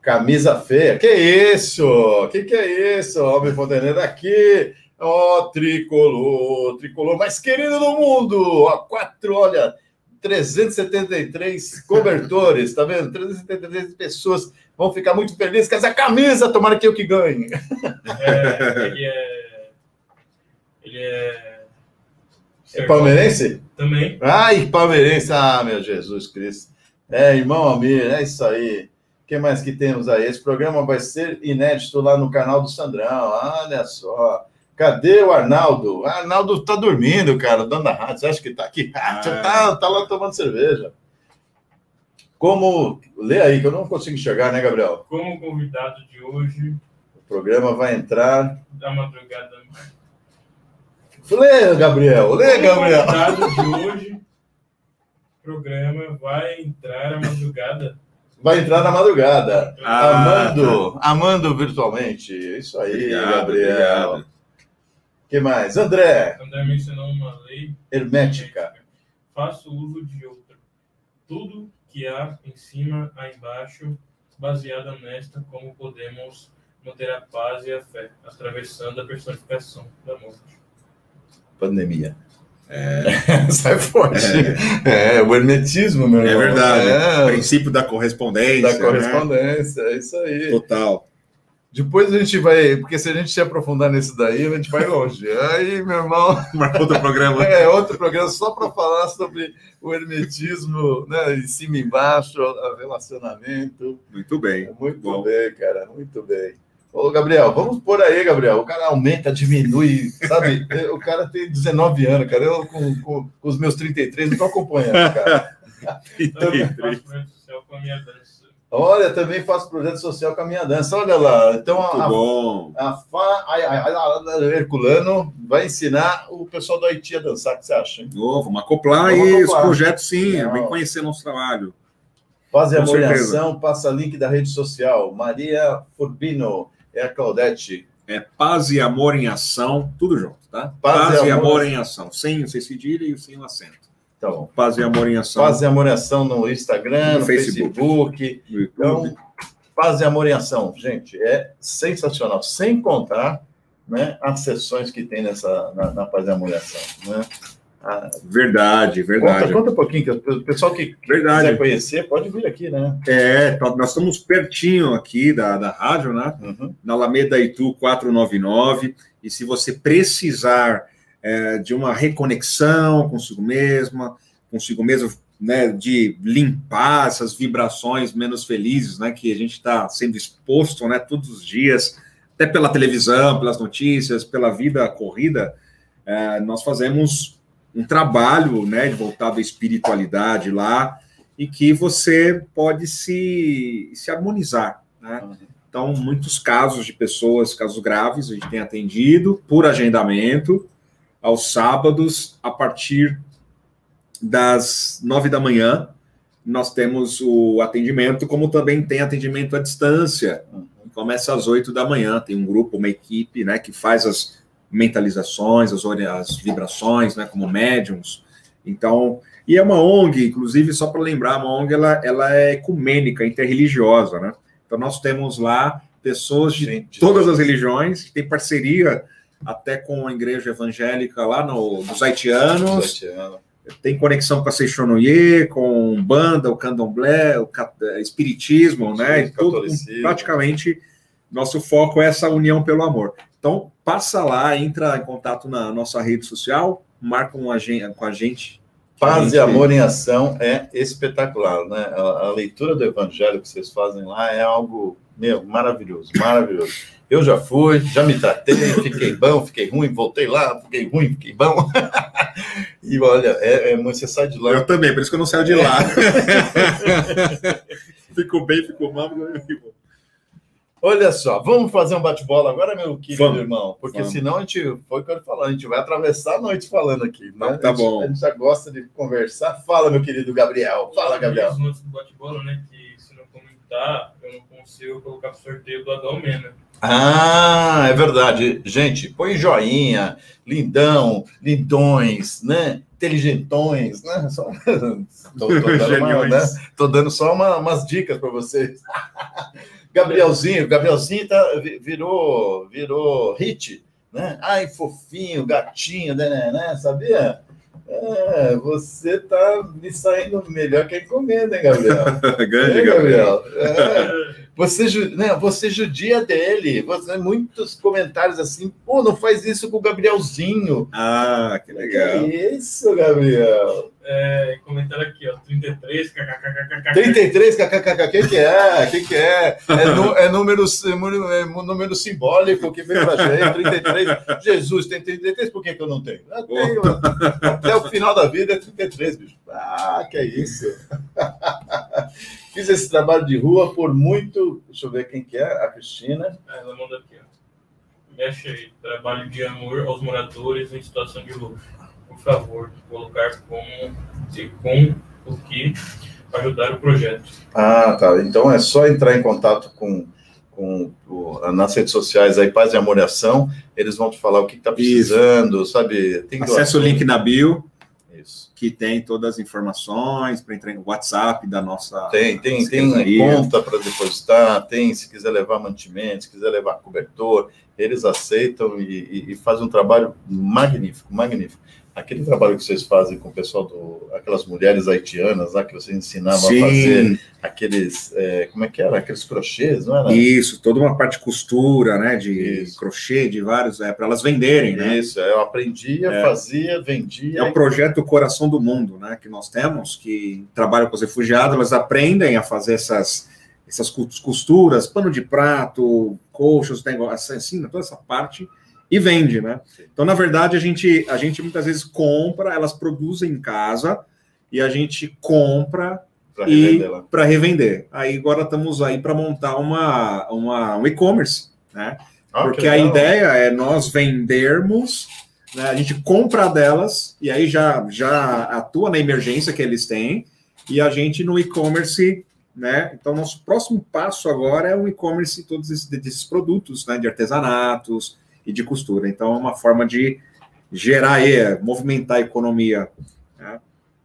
Camisa feia. Que isso? Que que é isso? Almir Fontenelle aqui. Ó, tricolor, tricolor mais querido do mundo. Ó, quatro, olha, 373 cobertores, tá vendo? 373 pessoas vão ficar muito felizes com essa camisa. Tomara que eu que ganhe. É, ele é. Ele é. É palmeirense? Também. Ai, palmeirense. Ah, meu Jesus Cristo. É, irmão Almir, é isso aí. O que mais que temos aí? Esse programa vai ser inédito lá no canal do Sandrão. Olha só. Cadê o Arnaldo? O Arnaldo tá dormindo, cara, dono da rádio. Você acha que tá aqui? Ah, já tá, tá lá tomando cerveja. Como. Lê aí, que eu não consigo enxergar, né, Gabriel? Como convidado de hoje, O programa vai entrar. da madrugada. Lê, Gabriel, lê, Como Gabriel. convidado de hoje, o programa vai entrar à madrugada. Vai entrar na madrugada. Ah, amando, amando virtualmente. Isso aí, Obrigado, Gabriel. obrigado. Que mais? André, André mencionou uma lei hermética. Faço uso de outra. Tudo que há em cima, há embaixo, baseada nesta, como podemos manter a paz e a fé, atravessando a personificação da morte. Pandemia. É. Sai forte. É. o hermetismo, meu É irmão. verdade. É, Princípio da correspondência. da né? correspondência, é isso aí. Total. Depois a gente vai, porque se a gente se aprofundar nisso daí, a gente vai longe. Aí, meu irmão, Marcou outro programa. é outro programa só para falar sobre o hermetismo, né? Em cima e embaixo, o relacionamento. Muito bem. Muito Bom. bem, cara, muito bem. Ô, Gabriel, vamos por aí, Gabriel. O cara aumenta, diminui, sabe? o cara tem 19 anos, cara. Eu, com, com, com os meus 33, não estou acompanhando, cara. Também faço projeto social com a minha dança. Olha, também faço projeto social com a minha dança. Olha lá. Então, Muito a, bom. a Fá ai, ai, ai, Herculano vai ensinar o pessoal do Haiti a dançar. O que você acha? Hein? Ô, vamos acoplar Vamos aí os projetos, sim. Vem conhecer nosso trabalho. Faz e Com Amor em certeza. Ação, passa link da rede social. Maria Furbino é a Claudete. É paz e amor em ação, tudo junto, tá? Paz Paz, e amor. amor em ação. Sem o cedilha e sem o acento. Tá bom. Paz e amor em ação. Faz e Amor em Ação no Instagram, no, No Facebook. Facebook. no. Então, Paz e Amor em Ação, gente, é sensacional. Sem contar né, as sessões que tem nessa, na, na Paz e Amor em Ação. Né? Ah, Verdade, conta, verdade. conta um pouquinho, que o pessoal que Verdade. quiser conhecer pode vir aqui, né? É, tá- nós estamos pertinho aqui da, da rádio, né? Uhum. na Alameda Itu 499. E se você precisar é, de uma reconexão consigo mesma, consigo mesmo, né, de limpar essas vibrações menos felizes, né, que a gente está sendo exposto, né, todos os dias, até pela televisão, pelas notícias, pela vida corrida, é, nós fazemos um trabalho, né, de voltado à espiritualidade lá e que você pode se, se harmonizar, né? Então, muitos casos de pessoas, casos graves, a gente tem atendido por agendamento aos sábados, a partir das nove da manhã. Nós temos o atendimento, como também tem atendimento à distância. Começa às oito da manhã. Tem um grupo, uma equipe, né, que faz as mentalizações, as, as vibrações, né, como médiums. Então, e é uma ONG, inclusive, só para lembrar, uma ONG ela, ela é ecumênica, interreligiosa, né? Então, nós temos lá pessoas de Gente, todas as religiões, tem parceria até com a igreja evangélica lá no, dos haitianos, tem conexão com a Seixonoye, com banda, o candomblé, o eh, espiritismo, né? Tudo, praticamente, nosso foco é essa união pelo amor. Então, passa lá, entra em contato na nossa rede social, marca um com a gente. Paz Gente, e Amor em Ação é espetacular, né? A, a leitura do Evangelho que vocês fazem lá é algo, meu, maravilhoso, maravilhoso. Eu já fui, já me tratei, fiquei bom, fiquei ruim, voltei lá, fiquei ruim, fiquei bom. e olha, é, é, você sai de lá. Eu também, por isso que eu não saio de lá. ficou bem, ficou mal. ficou- Olha só, vamos fazer um bate-bola agora, meu querido Vamos. irmão, porque Vamos. senão a gente, foi o que eu falei, a gente vai atravessar a noite falando aqui. Né? Tá A gente- bom. A gente já gosta de conversar. Fala, meu querido Gabriel. Fala, Gabriel. Os notes do bate-bola, né? Que se não comentar, eu não consigo colocar pro sorteio do Adão Mena. Ah, é verdade. Gente, põe joinha, lindão, lindões, né? Inteligentões, né? Só... tô, tô dando uma, né? Tô dando só uma- umas dicas para vocês. Gabrielzinho, Gabrielzinho tá, vi- virou, virou hit, né? Ai, fofinho, gatinho, né, né, né? Sabia? É, você tá me saindo melhor que a encomenda, hein, Gabriel? Grande, É, Gabriel. É. Você, né, você judia dele. Você, muitos comentários assim, pô, não faz isso com o Gabrielzinho. Ah, que legal. Que isso, Gabriel? É, comentário aqui, ó. 33, kkkk. 33, kkkk, quem que é? Quem que é? É, nu- é número, é número simbólico que veio pra gente, 33. Jesus, tem 33, por que, que eu não tenho? Eu tenho. Até o final da vida é 33, bicho. Ah, que é isso. Fiz esse trabalho de rua por muito. Deixa eu ver quem que é, a Cristina. Ah, Ela manda aqui, ó. Mexe aí. Trabalho de amor aos moradores em situação de rua. Por favor, colocar como e com o que ajudar o projeto. Ah, tá. Então é só entrar em contato com, com o- nas redes sociais aí, Paz e Amor e Ação. Eles vão te falar o que está precisando, sabe? Tem Acesse o link na bio, Isso. que tem todas as informações para entrar no WhatsApp da nossa. Tem, tem, tem secretaria. conta para depositar, tem, se quiser levar mantimento, se quiser levar cobertor, eles aceitam e, e- e fazem um trabalho magnífico, magnífico. Aquele trabalho que vocês fazem com o pessoal do. aquelas mulheres haitianas lá que vocês ensinavam a fazer Sim, aqueles. é, como é que era? Aqueles crochês, não era? isso, toda uma parte de costura, né? De Isso. crochê, de vários, é, para elas venderem, né? Isso, eu aprendia, É. fazia, vendia. É o projeto Coração do Mundo, né? Que nós temos, que trabalha com os refugiados, elas aprendem a fazer essas, essas cos- costuras, pano de prato, colchos, negócio, assim, toda essa parte, e vende, né? Então, na verdade, a gente, a gente muitas vezes compra, elas produzem em casa, e a gente compra para e revender lá. para revender. Aí agora estamos aí para montar uma, uma, um e-commerce, né? Ah, que Porque a ideia é nós vendermos, né, a gente compra delas e aí já, já atua na emergência que eles têm e a gente no e-commerce, né? Então, nosso próximo passo agora é o e-commerce de todos esses, desses produtos, né? De artesanatos e de costura. Então, é uma forma de gerar aí, é, movimentar a economia.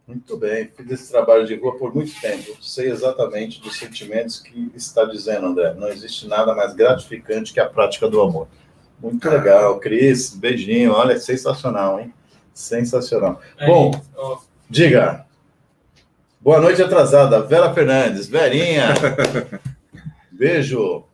Muito bem, fiz esse trabalho de rua por muito tempo. Sei exatamente dos sentimentos que está dizendo, André. Não existe nada mais gratificante que a prática do amor. Muito legal, Cris. Beijinho. Olha, sensacional, hein? Sensacional. Aí, Bom. ó, Diga. Boa noite atrasada. Vera Fernandes. Verinha. Beijo.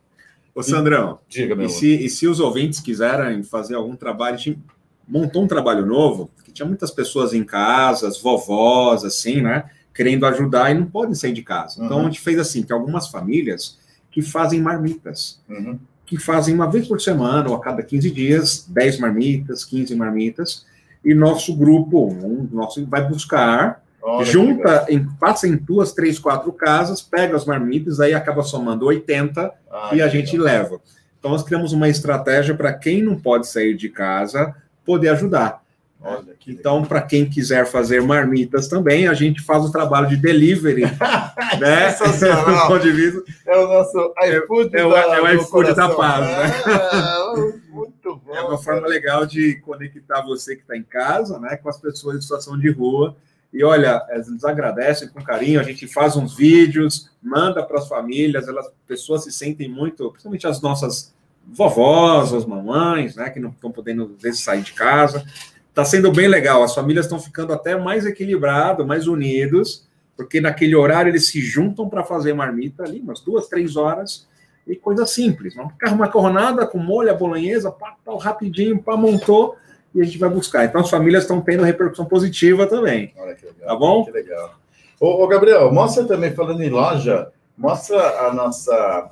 Ô, Sandrão, Diga, meu E se, e se os ouvintes quiserem fazer algum trabalho, a gente montou um trabalho novo, que tinha muitas pessoas em casa, as vovós, assim, né? Querendo ajudar e não podem sair de casa. Então Uhum. a gente fez assim: tem algumas famílias que fazem marmitas, Uhum. que fazem uma vez por semana ou a cada 15 dias, 10 marmitas, 15 marmitas, e nosso grupo, um, nosso vai buscar, Olha junta, em, passa em duas, três, quatro casas, pega as marmitas, aí acaba somando 80 Ah, e a gente legal. leva. Então, nós criamos uma estratégia para quem não pode sair de casa poder ajudar. Olha Então, para quem quiser fazer marmitas também, a gente faz o trabalho de delivery, né? Sensacional. Do ponto de vista- É o nosso iFood é o- da- é o iFood da paz, né? Ah, muito bom. É uma forma cara. legal de conectar você que está em casa, né, com as pessoas em situação de rua. E olha, eles agradecem com carinho, a gente faz uns vídeos, manda para as famílias, elas, pessoas se sentem muito, principalmente as nossas vovós, as mamães, né, que não estão podendo às vezes sair de casa. Está sendo bem legal, as famílias estão ficando até mais equilibradas, mais unidos, porque naquele horário eles se juntam para fazer marmita ali, umas duas, três horas, e coisa simples. Uma macarronada com molho, bolonhesa, pá, pá, rapidinho, pá, montou, e a gente vai buscar. Então as famílias estão tendo repercussão positiva também. Olha que legal. Tá bom? Que legal. Ô, ô, Gabriel, mostra também, falando em loja, mostra a nossa.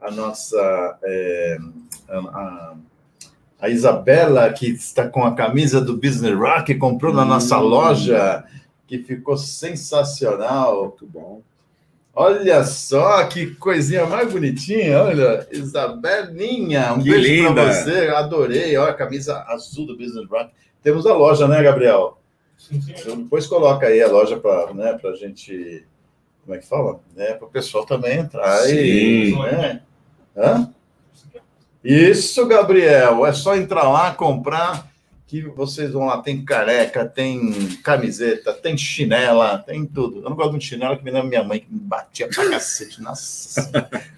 A nossa. é, a, a- a Isabela, que está com a camisa do Business Rock, comprou na nossa Hum. loja, que ficou sensacional. Muito bom. Olha só que coisinha mais bonitinha, olha, Isabelinha, um Que beijo linda. pra você, adorei, olha a camisa azul do Business Rock. Temos a loja, né, Gabriel? Então, depois coloca aí a loja para né, a gente, como é que fala? Né, para o pessoal também entrar e, Sim. né? Hã? Isso, Gabriel, é só entrar lá, comprar, que vocês vão lá, tem careca, tem camiseta, tem chinela, tem tudo. Eu não gosto de um chinelo que me lembra minha mãe, que me batia pra cacete, nossa,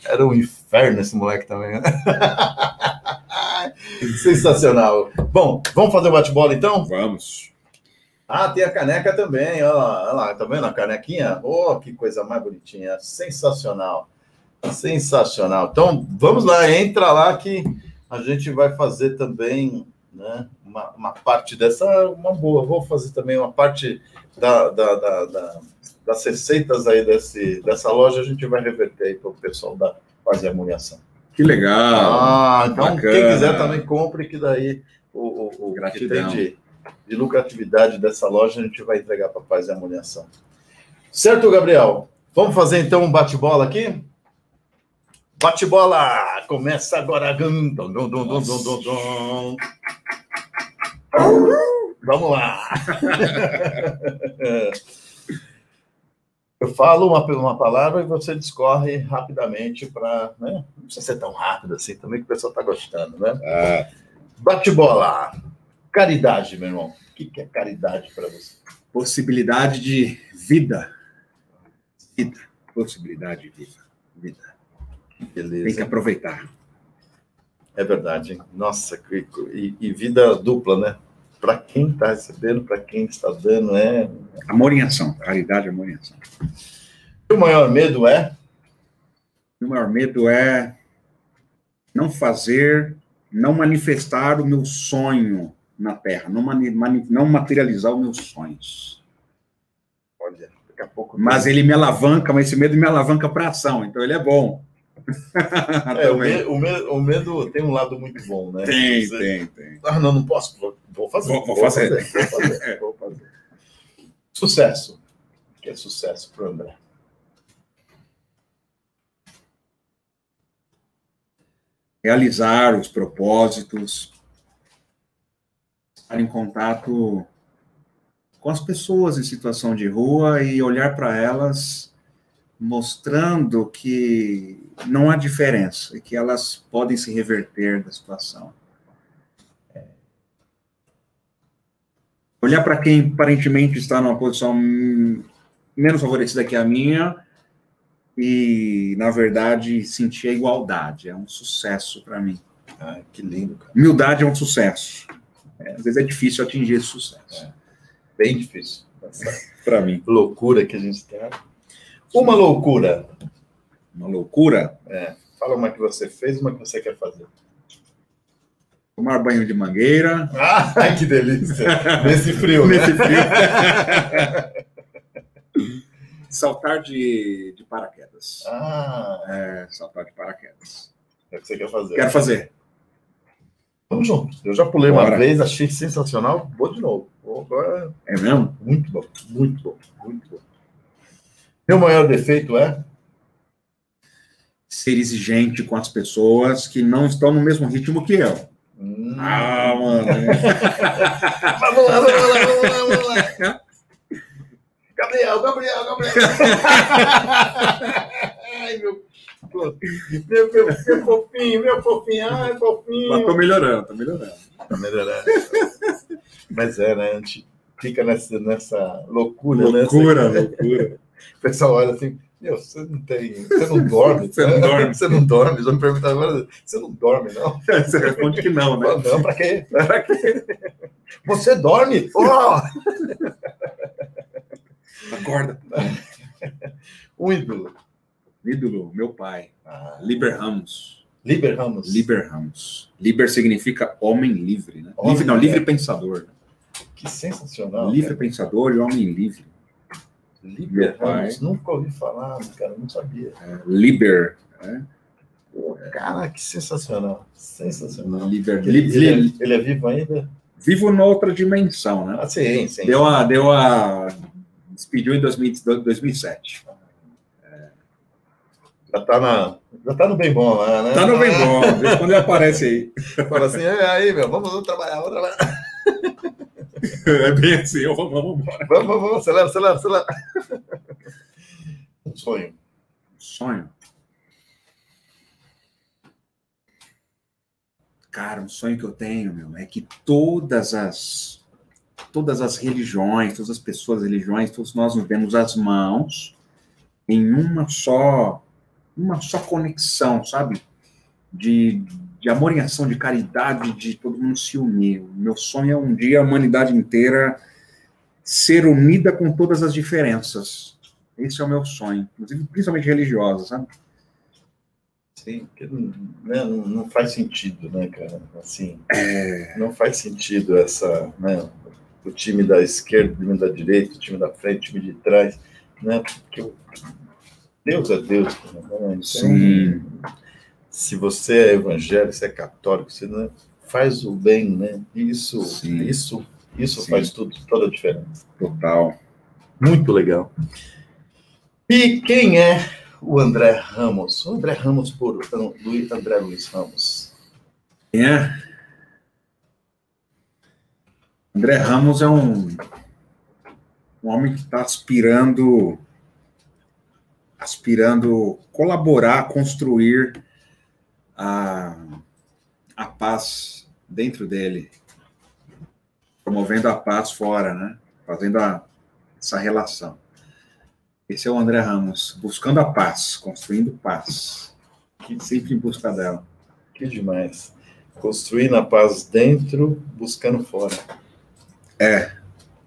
era um inferno esse moleque também, né? Sensacional. Bom, vamos fazer o bate-bola então? Vamos. Ah, tem a caneca também, olha lá, olha lá, tá vendo a canequinha? Oh, que coisa mais bonitinha, sensacional, sensacional. Então, vamos lá, entra lá que a gente vai fazer também né? Uma, uma parte dessa, uma boa. Vou fazer também uma parte da, da, da- da- das receitas aí desse, dessa loja, a gente vai reverter aí para o pessoal da Paz e Harmoniação. Que legal. Ah, então bacana. quem quiser também compre, que daí o, o, o que tem de, de lucratividade dessa loja a gente vai entregar para Paz e Harmoniação. Certo, Gabriel? Vamos fazer então um bate-bola aqui? Bate-bola! Começa agora. Dum, dum, dum, dum, dum, dum, dum. Vamos lá! Eu falo uma, uma palavra e você discorre rapidamente para. Né? Não precisa ser tão rápido assim também, que o pessoal está gostando, né? Ah, Bate-bola. Caridade, meu irmão. O que é caridade para você? possibilidade de vida. Vida. Possibilidade de vida. Vida. Tem que Beleza. aproveitar. É verdade, hein? Nossa, que- e, e vida dupla, né? Para quem está recebendo, para quem está dando, é. Amor em ação. Caridade, amor em ação. O maior medo é. O maior medo é não fazer, não manifestar o meu sonho na Terra, não, mani- mani- não materializar os meus sonhos. Olha, daqui a pouco. Mas ele me alavanca, mas esse medo me alavanca para ação, então ele é bom. É, o, Também. me- o o medo tem um lado muito bom, né? Tem, Você- tem, tem. Ah, não, não posso. Vou, vou fazer. Vou- vou fazer. Vou fazer. vou fazer. Sucesso. O que é sucesso para o André? realizar os propósitos, estar em contato com as pessoas em situação de rua e olhar para elas mostrando que não há diferença e que elas podem se reverter da situação. É. Olhar para quem aparentemente está numa posição menos favorecida que a minha e, na verdade, sentir a igualdade. É um sucesso para mim. Ah, que lindo, cara. Humildade é um sucesso. É, às vezes é difícil atingir esse sucesso. Bem difícil. Para mim. loucura que a gente tem. Uma loucura. Uma loucura. Fala uma que você fez, uma que você quer fazer. Tomar banho de mangueira. Ah, que delícia. Nesse frio, né? Nesse frio. Saltar de, de paraquedas. Ah, É, saltar de paraquedas. é o que você quer fazer. Quero fazer. Vamos junto. Eu já pulei uma Bora. vez, achei sensacional. Vou de novo. Vou agora. É mesmo? Muito bom, muito bom, muito bom. Meu maior defeito é? Ser exigente com as pessoas que não estão no mesmo ritmo que eu. Hum. Ah, mano. Vamos lá, vamos lá, vamos lá, vamos lá. Gabriel, Gabriel, Gabriel. Ai, meu, meu, meu, meu fofinho, meu fofinho, ai, Mas fofinho. tô melhorando, tô melhorando. Tá melhorando. Mas é, né? A gente fica nessa, nessa loucura, Loucura, né? loucura. O pessoal olha assim, meu, você não tem. Você não dorme. Você não dorme. Você não dorme. Já me perguntaram agora, você não dorme, não? Você responde que não, né? Não, não, pra quê? Pra quê? Você dorme? Oh! Acorda. Um ídolo. Ídolo, meu pai. Ah, Liber Ramos. Liber Ramos. Liber Ramos. Liber significa homem livre, né? Homem, livre, não, é. livre pensador. Que sensacional. livre cara. pensador e homem livre. Liber. Ramos. Nunca ouvi falar, cara. Não sabia. É, liber. né? Pô, cara, que sensacional. Sensacional. Liber. Ele, ele é, ele é vivo ainda? vivo noutra dimensão, né? Ah, sim, sim. Deu a. Deu a despediu em 2000 2007. Já tá, na, já tá no bem bom lá, né? Tá no bem bom. vez em Quando ele aparece aí. Fala assim, é aí, meu, vamos, vamos trabalhar, vamos trabalhar. É bem assim, eu vamos, vamos embora. Vamos, vamos, vamos, acelera, acelera, acelera. Um sonho. Sonho. Cara, um sonho que eu tenho, meu, é que todas as todas as religiões, todas as pessoas, religiões, todos nós nos demos as mãos em uma só uma só conexão, sabe? De, de amor em ação, de caridade, de todo mundo se unir. O meu sonho é um dia a humanidade inteira ser unida com todas as diferenças. Esse é o meu sonho, inclusive principalmente religiosa, sabe? Sim, porque não, né, não, não faz sentido, né, cara? Assim, não faz sentido essa, né? O time da esquerda, o time da direita, o time da frente, o time de trás, né? Porque Deus é Deus, né? Então, Sim. Se você é evangélico, se é católico, você né, faz o bem, né? Isso, Sim. isso, isso Sim. faz tudo, toda a diferença. Total. Muito legal. E quem é o André Ramos? O André Ramos por Luiz- André Luiz Ramos. Quem é? André Ramos é um, um homem que está aspirando aspirando colaborar, construir a, a paz dentro dele, promovendo a paz fora, né? Fazendo a- essa relação. Esse é o André Ramos, buscando a paz, construindo paz, sempre em busca dela. Que demais. Construindo a paz dentro, buscando fora. É.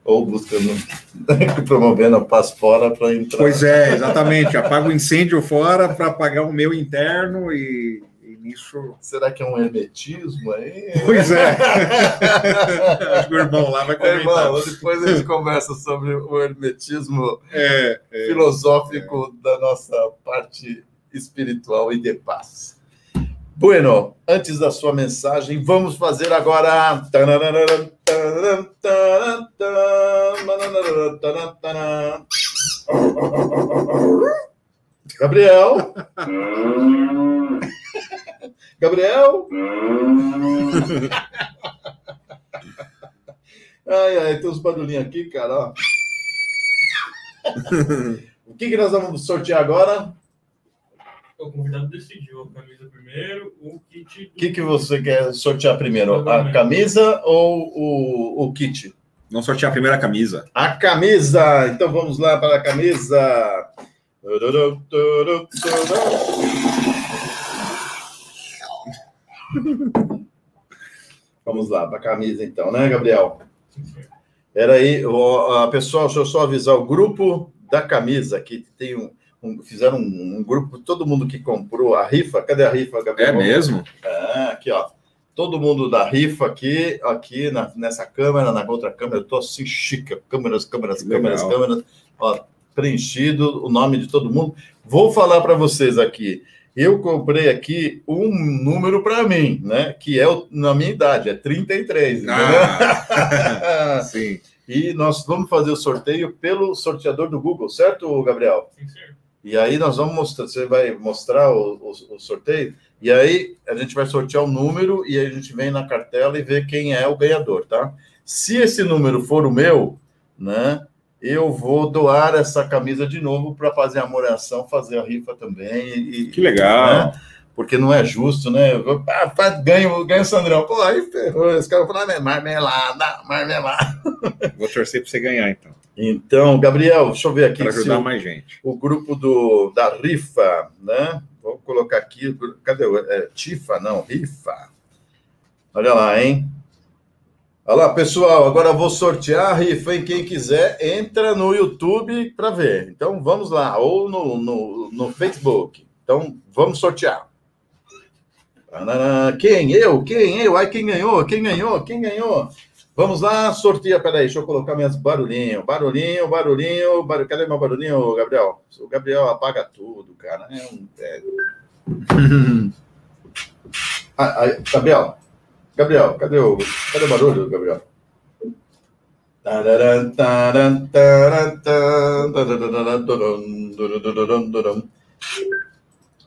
Ou buscando, promovendo a paz fora para entrar. Pois é, exatamente. Apaga o incêndio fora para apagar o meu interno e, Será que é um hermetismo aí? Pois é. Acho que o irmão lá vai É, comentar. irmão, depois a gente conversa sobre o hermetismo É, é. filosófico da nossa parte espiritual e de paz. Bueno, antes da sua mensagem, vamos fazer agora. Gabriel. Gabriel. Ai, ai, tem uns barulhinhos aqui, cara. ó. O que, que nós vamos sortear agora? O convidado decidiu a camisa primeiro, o kit. O que, que você quer sortear primeiro? A camisa ou o, o kit? Vamos sortear a primeira camisa. A camisa! Então vamos lá para a camisa. Vamos lá para a camisa, então, né, Gabriel? Era aí, ó, pessoal, deixa eu só avisar o grupo da camisa que tem um, um- fizeram um, um grupo, todo mundo que comprou a rifa. Cadê a rifa, É Gabriel? mesmo? Ah, aqui, ó. Todo mundo da rifa aqui, aqui na- nessa câmera, na outra câmera, eu tô assim chique, câmeras, câmeras, câmeras, câmeras, ó, preenchido o nome de todo mundo. Vou falar para vocês aqui. Eu comprei aqui um número para mim, né? Que é o- na minha idade, é 33. entendeu? Ah, sim. e nós vamos fazer o sorteio pelo sorteador do Google, certo, Gabriel? Sim, senhor. E aí nós vamos mostrar, você vai mostrar o, o- o sorteio, e aí a gente vai sortear o número e aí a gente vem na cartela e vê quem é o ganhador, tá? Se esse número for o meu, né? Eu vou doar essa camisa de novo para fazer a moração, fazer a rifa também. E, Que legal. né? Porque não é justo, né? Eu Ah, faz, ganho, ganho o Sandrão. Pô, aí ferrou. Os caras falam, "Ah, marmelada, marmelada. Vou torcer para você ganhar, então. Então, Gabriel, deixa eu ver aqui Para ajudar o- mais gente. o grupo do, da rifa, né? Vou colocar aqui, cadê é, Tifa? Não, rifa. Olha lá, hein? Olha lá, pessoal, agora vou sortear a rifa, hein? Quem quiser, entra no YouTube para ver. Então, vamos lá, ou no, no, no Facebook. Então, vamos sortear. Quem? Eu? Quem? Eu? Ai, quem ganhou? Quem ganhou? Quem ganhou? Vamos lá, sorteia. Peraí, deixa eu colocar minhas barulhinho. Barulhinho, barulhinho, barulhinho. Cadê meu barulhinho, Gabriel? O Gabriel apaga tudo, cara. É um velho. Ah, ah, Gabriel, Gabriel, cadê o, cadê o barulho, Gabriel?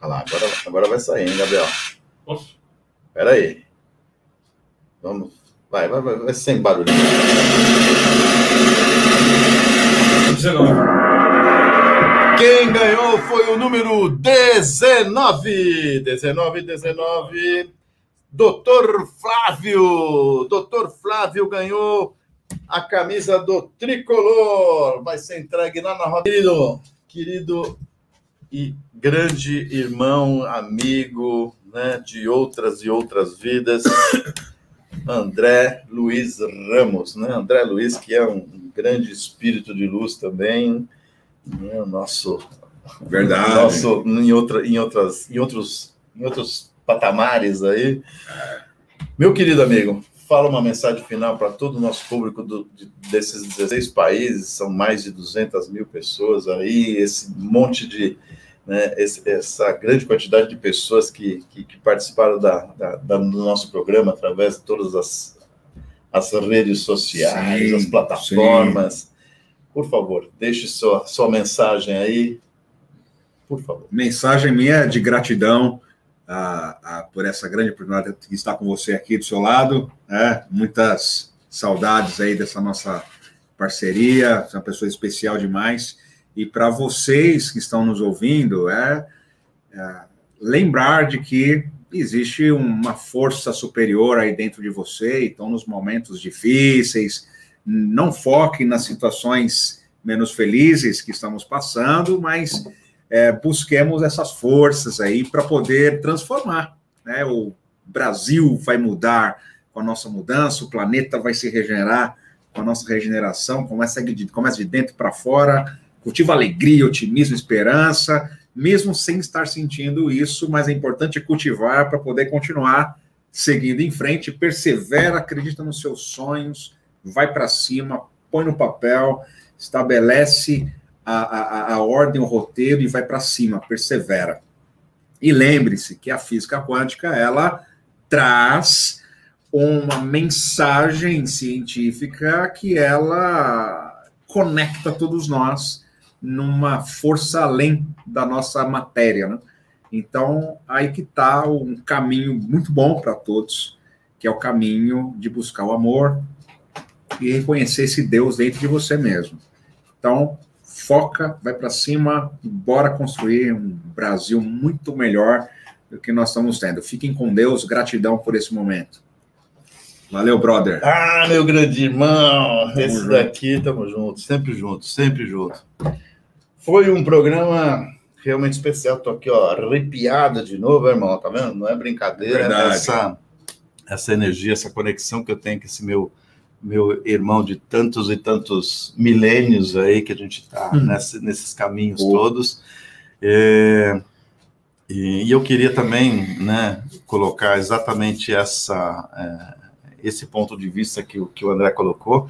Olha lá, agora, agora vai sair, hein, Gabriel? Posso? Pera aí. Vamos. Vai, vai, vai, vai sem barulho. 19. Quem ganhou foi o número 19. 19, 19. Doutor Flávio. Doutor Flávio ganhou a camisa do tricolor. Vai ser entregue lá na roda. Querido, querido e grande irmão, amigo né, de outras e outras vidas, André Luiz Ramos. Né? André Luiz, que é um grande espírito de luz também. Né? Nosso Verdade. nosso, em, outra, em, outras, em outros em outros patamares aí. Meu querido amigo, fala uma mensagem final para todo o nosso público do- de- desses 16 países, são mais de 200 mil pessoas aí, esse monte de. né, esse- essa grande quantidade de pessoas que, que, que participaram da, da- da- do nosso programa através de todas as, as redes sociais, Sim, as plataformas. Por favor, deixe sua, sua mensagem aí. Por favor. Mensagem minha de gratidão ah, ah, por essa grande oportunidade de estar com você aqui do seu lado. né? Muitas saudades aí dessa nossa parceria, você é uma pessoa especial demais. E para vocês que estão nos ouvindo, é, é lembrar de que existe uma força superior aí dentro de você, então nos momentos difíceis, não foque nas situações menos felizes que estamos passando, mas é, busquemos essas forças aí para poder transformar. Né? O Brasil vai mudar com a nossa mudança, o planeta vai se regenerar com a nossa regeneração, começa de, começa de dentro para fora, cultiva alegria, otimismo, esperança, mesmo sem estar sentindo isso, mas é importante cultivar para poder continuar seguindo em frente, persevera, acredita nos seus sonhos, vai para cima, põe no papel, estabelece a, a, a ordem, o roteiro e vai para cima, persevera. E lembre-se que a física quântica ela traz uma mensagem científica que ela conecta todos nós numa força além da nossa matéria, né? Então, aí que está um caminho muito bom para todos, que é o caminho de buscar o amor e reconhecer esse Deus dentro de você mesmo. Então, foca, vai para cima, bora construir um Brasil muito melhor do que nós estamos tendo. Fiquem com Deus, gratidão por esse momento. Valeu, brother. Ah, meu grande irmão, Tamo esse junto. daqui, tamo junto, sempre junto, sempre junto. Foi um programa realmente especial, tô aqui, ó, arrepiado de novo, irmão, tá vendo? Não é brincadeira, Verdade. essa, essa energia, essa conexão que eu tenho com esse meu, meu irmão de tantos e tantos milênios aí, que a gente tá Hum. nessa- nesses caminhos todos. É, e, e eu queria também, né, colocar exatamente essa... é, esse ponto de vista que, o- que o André colocou,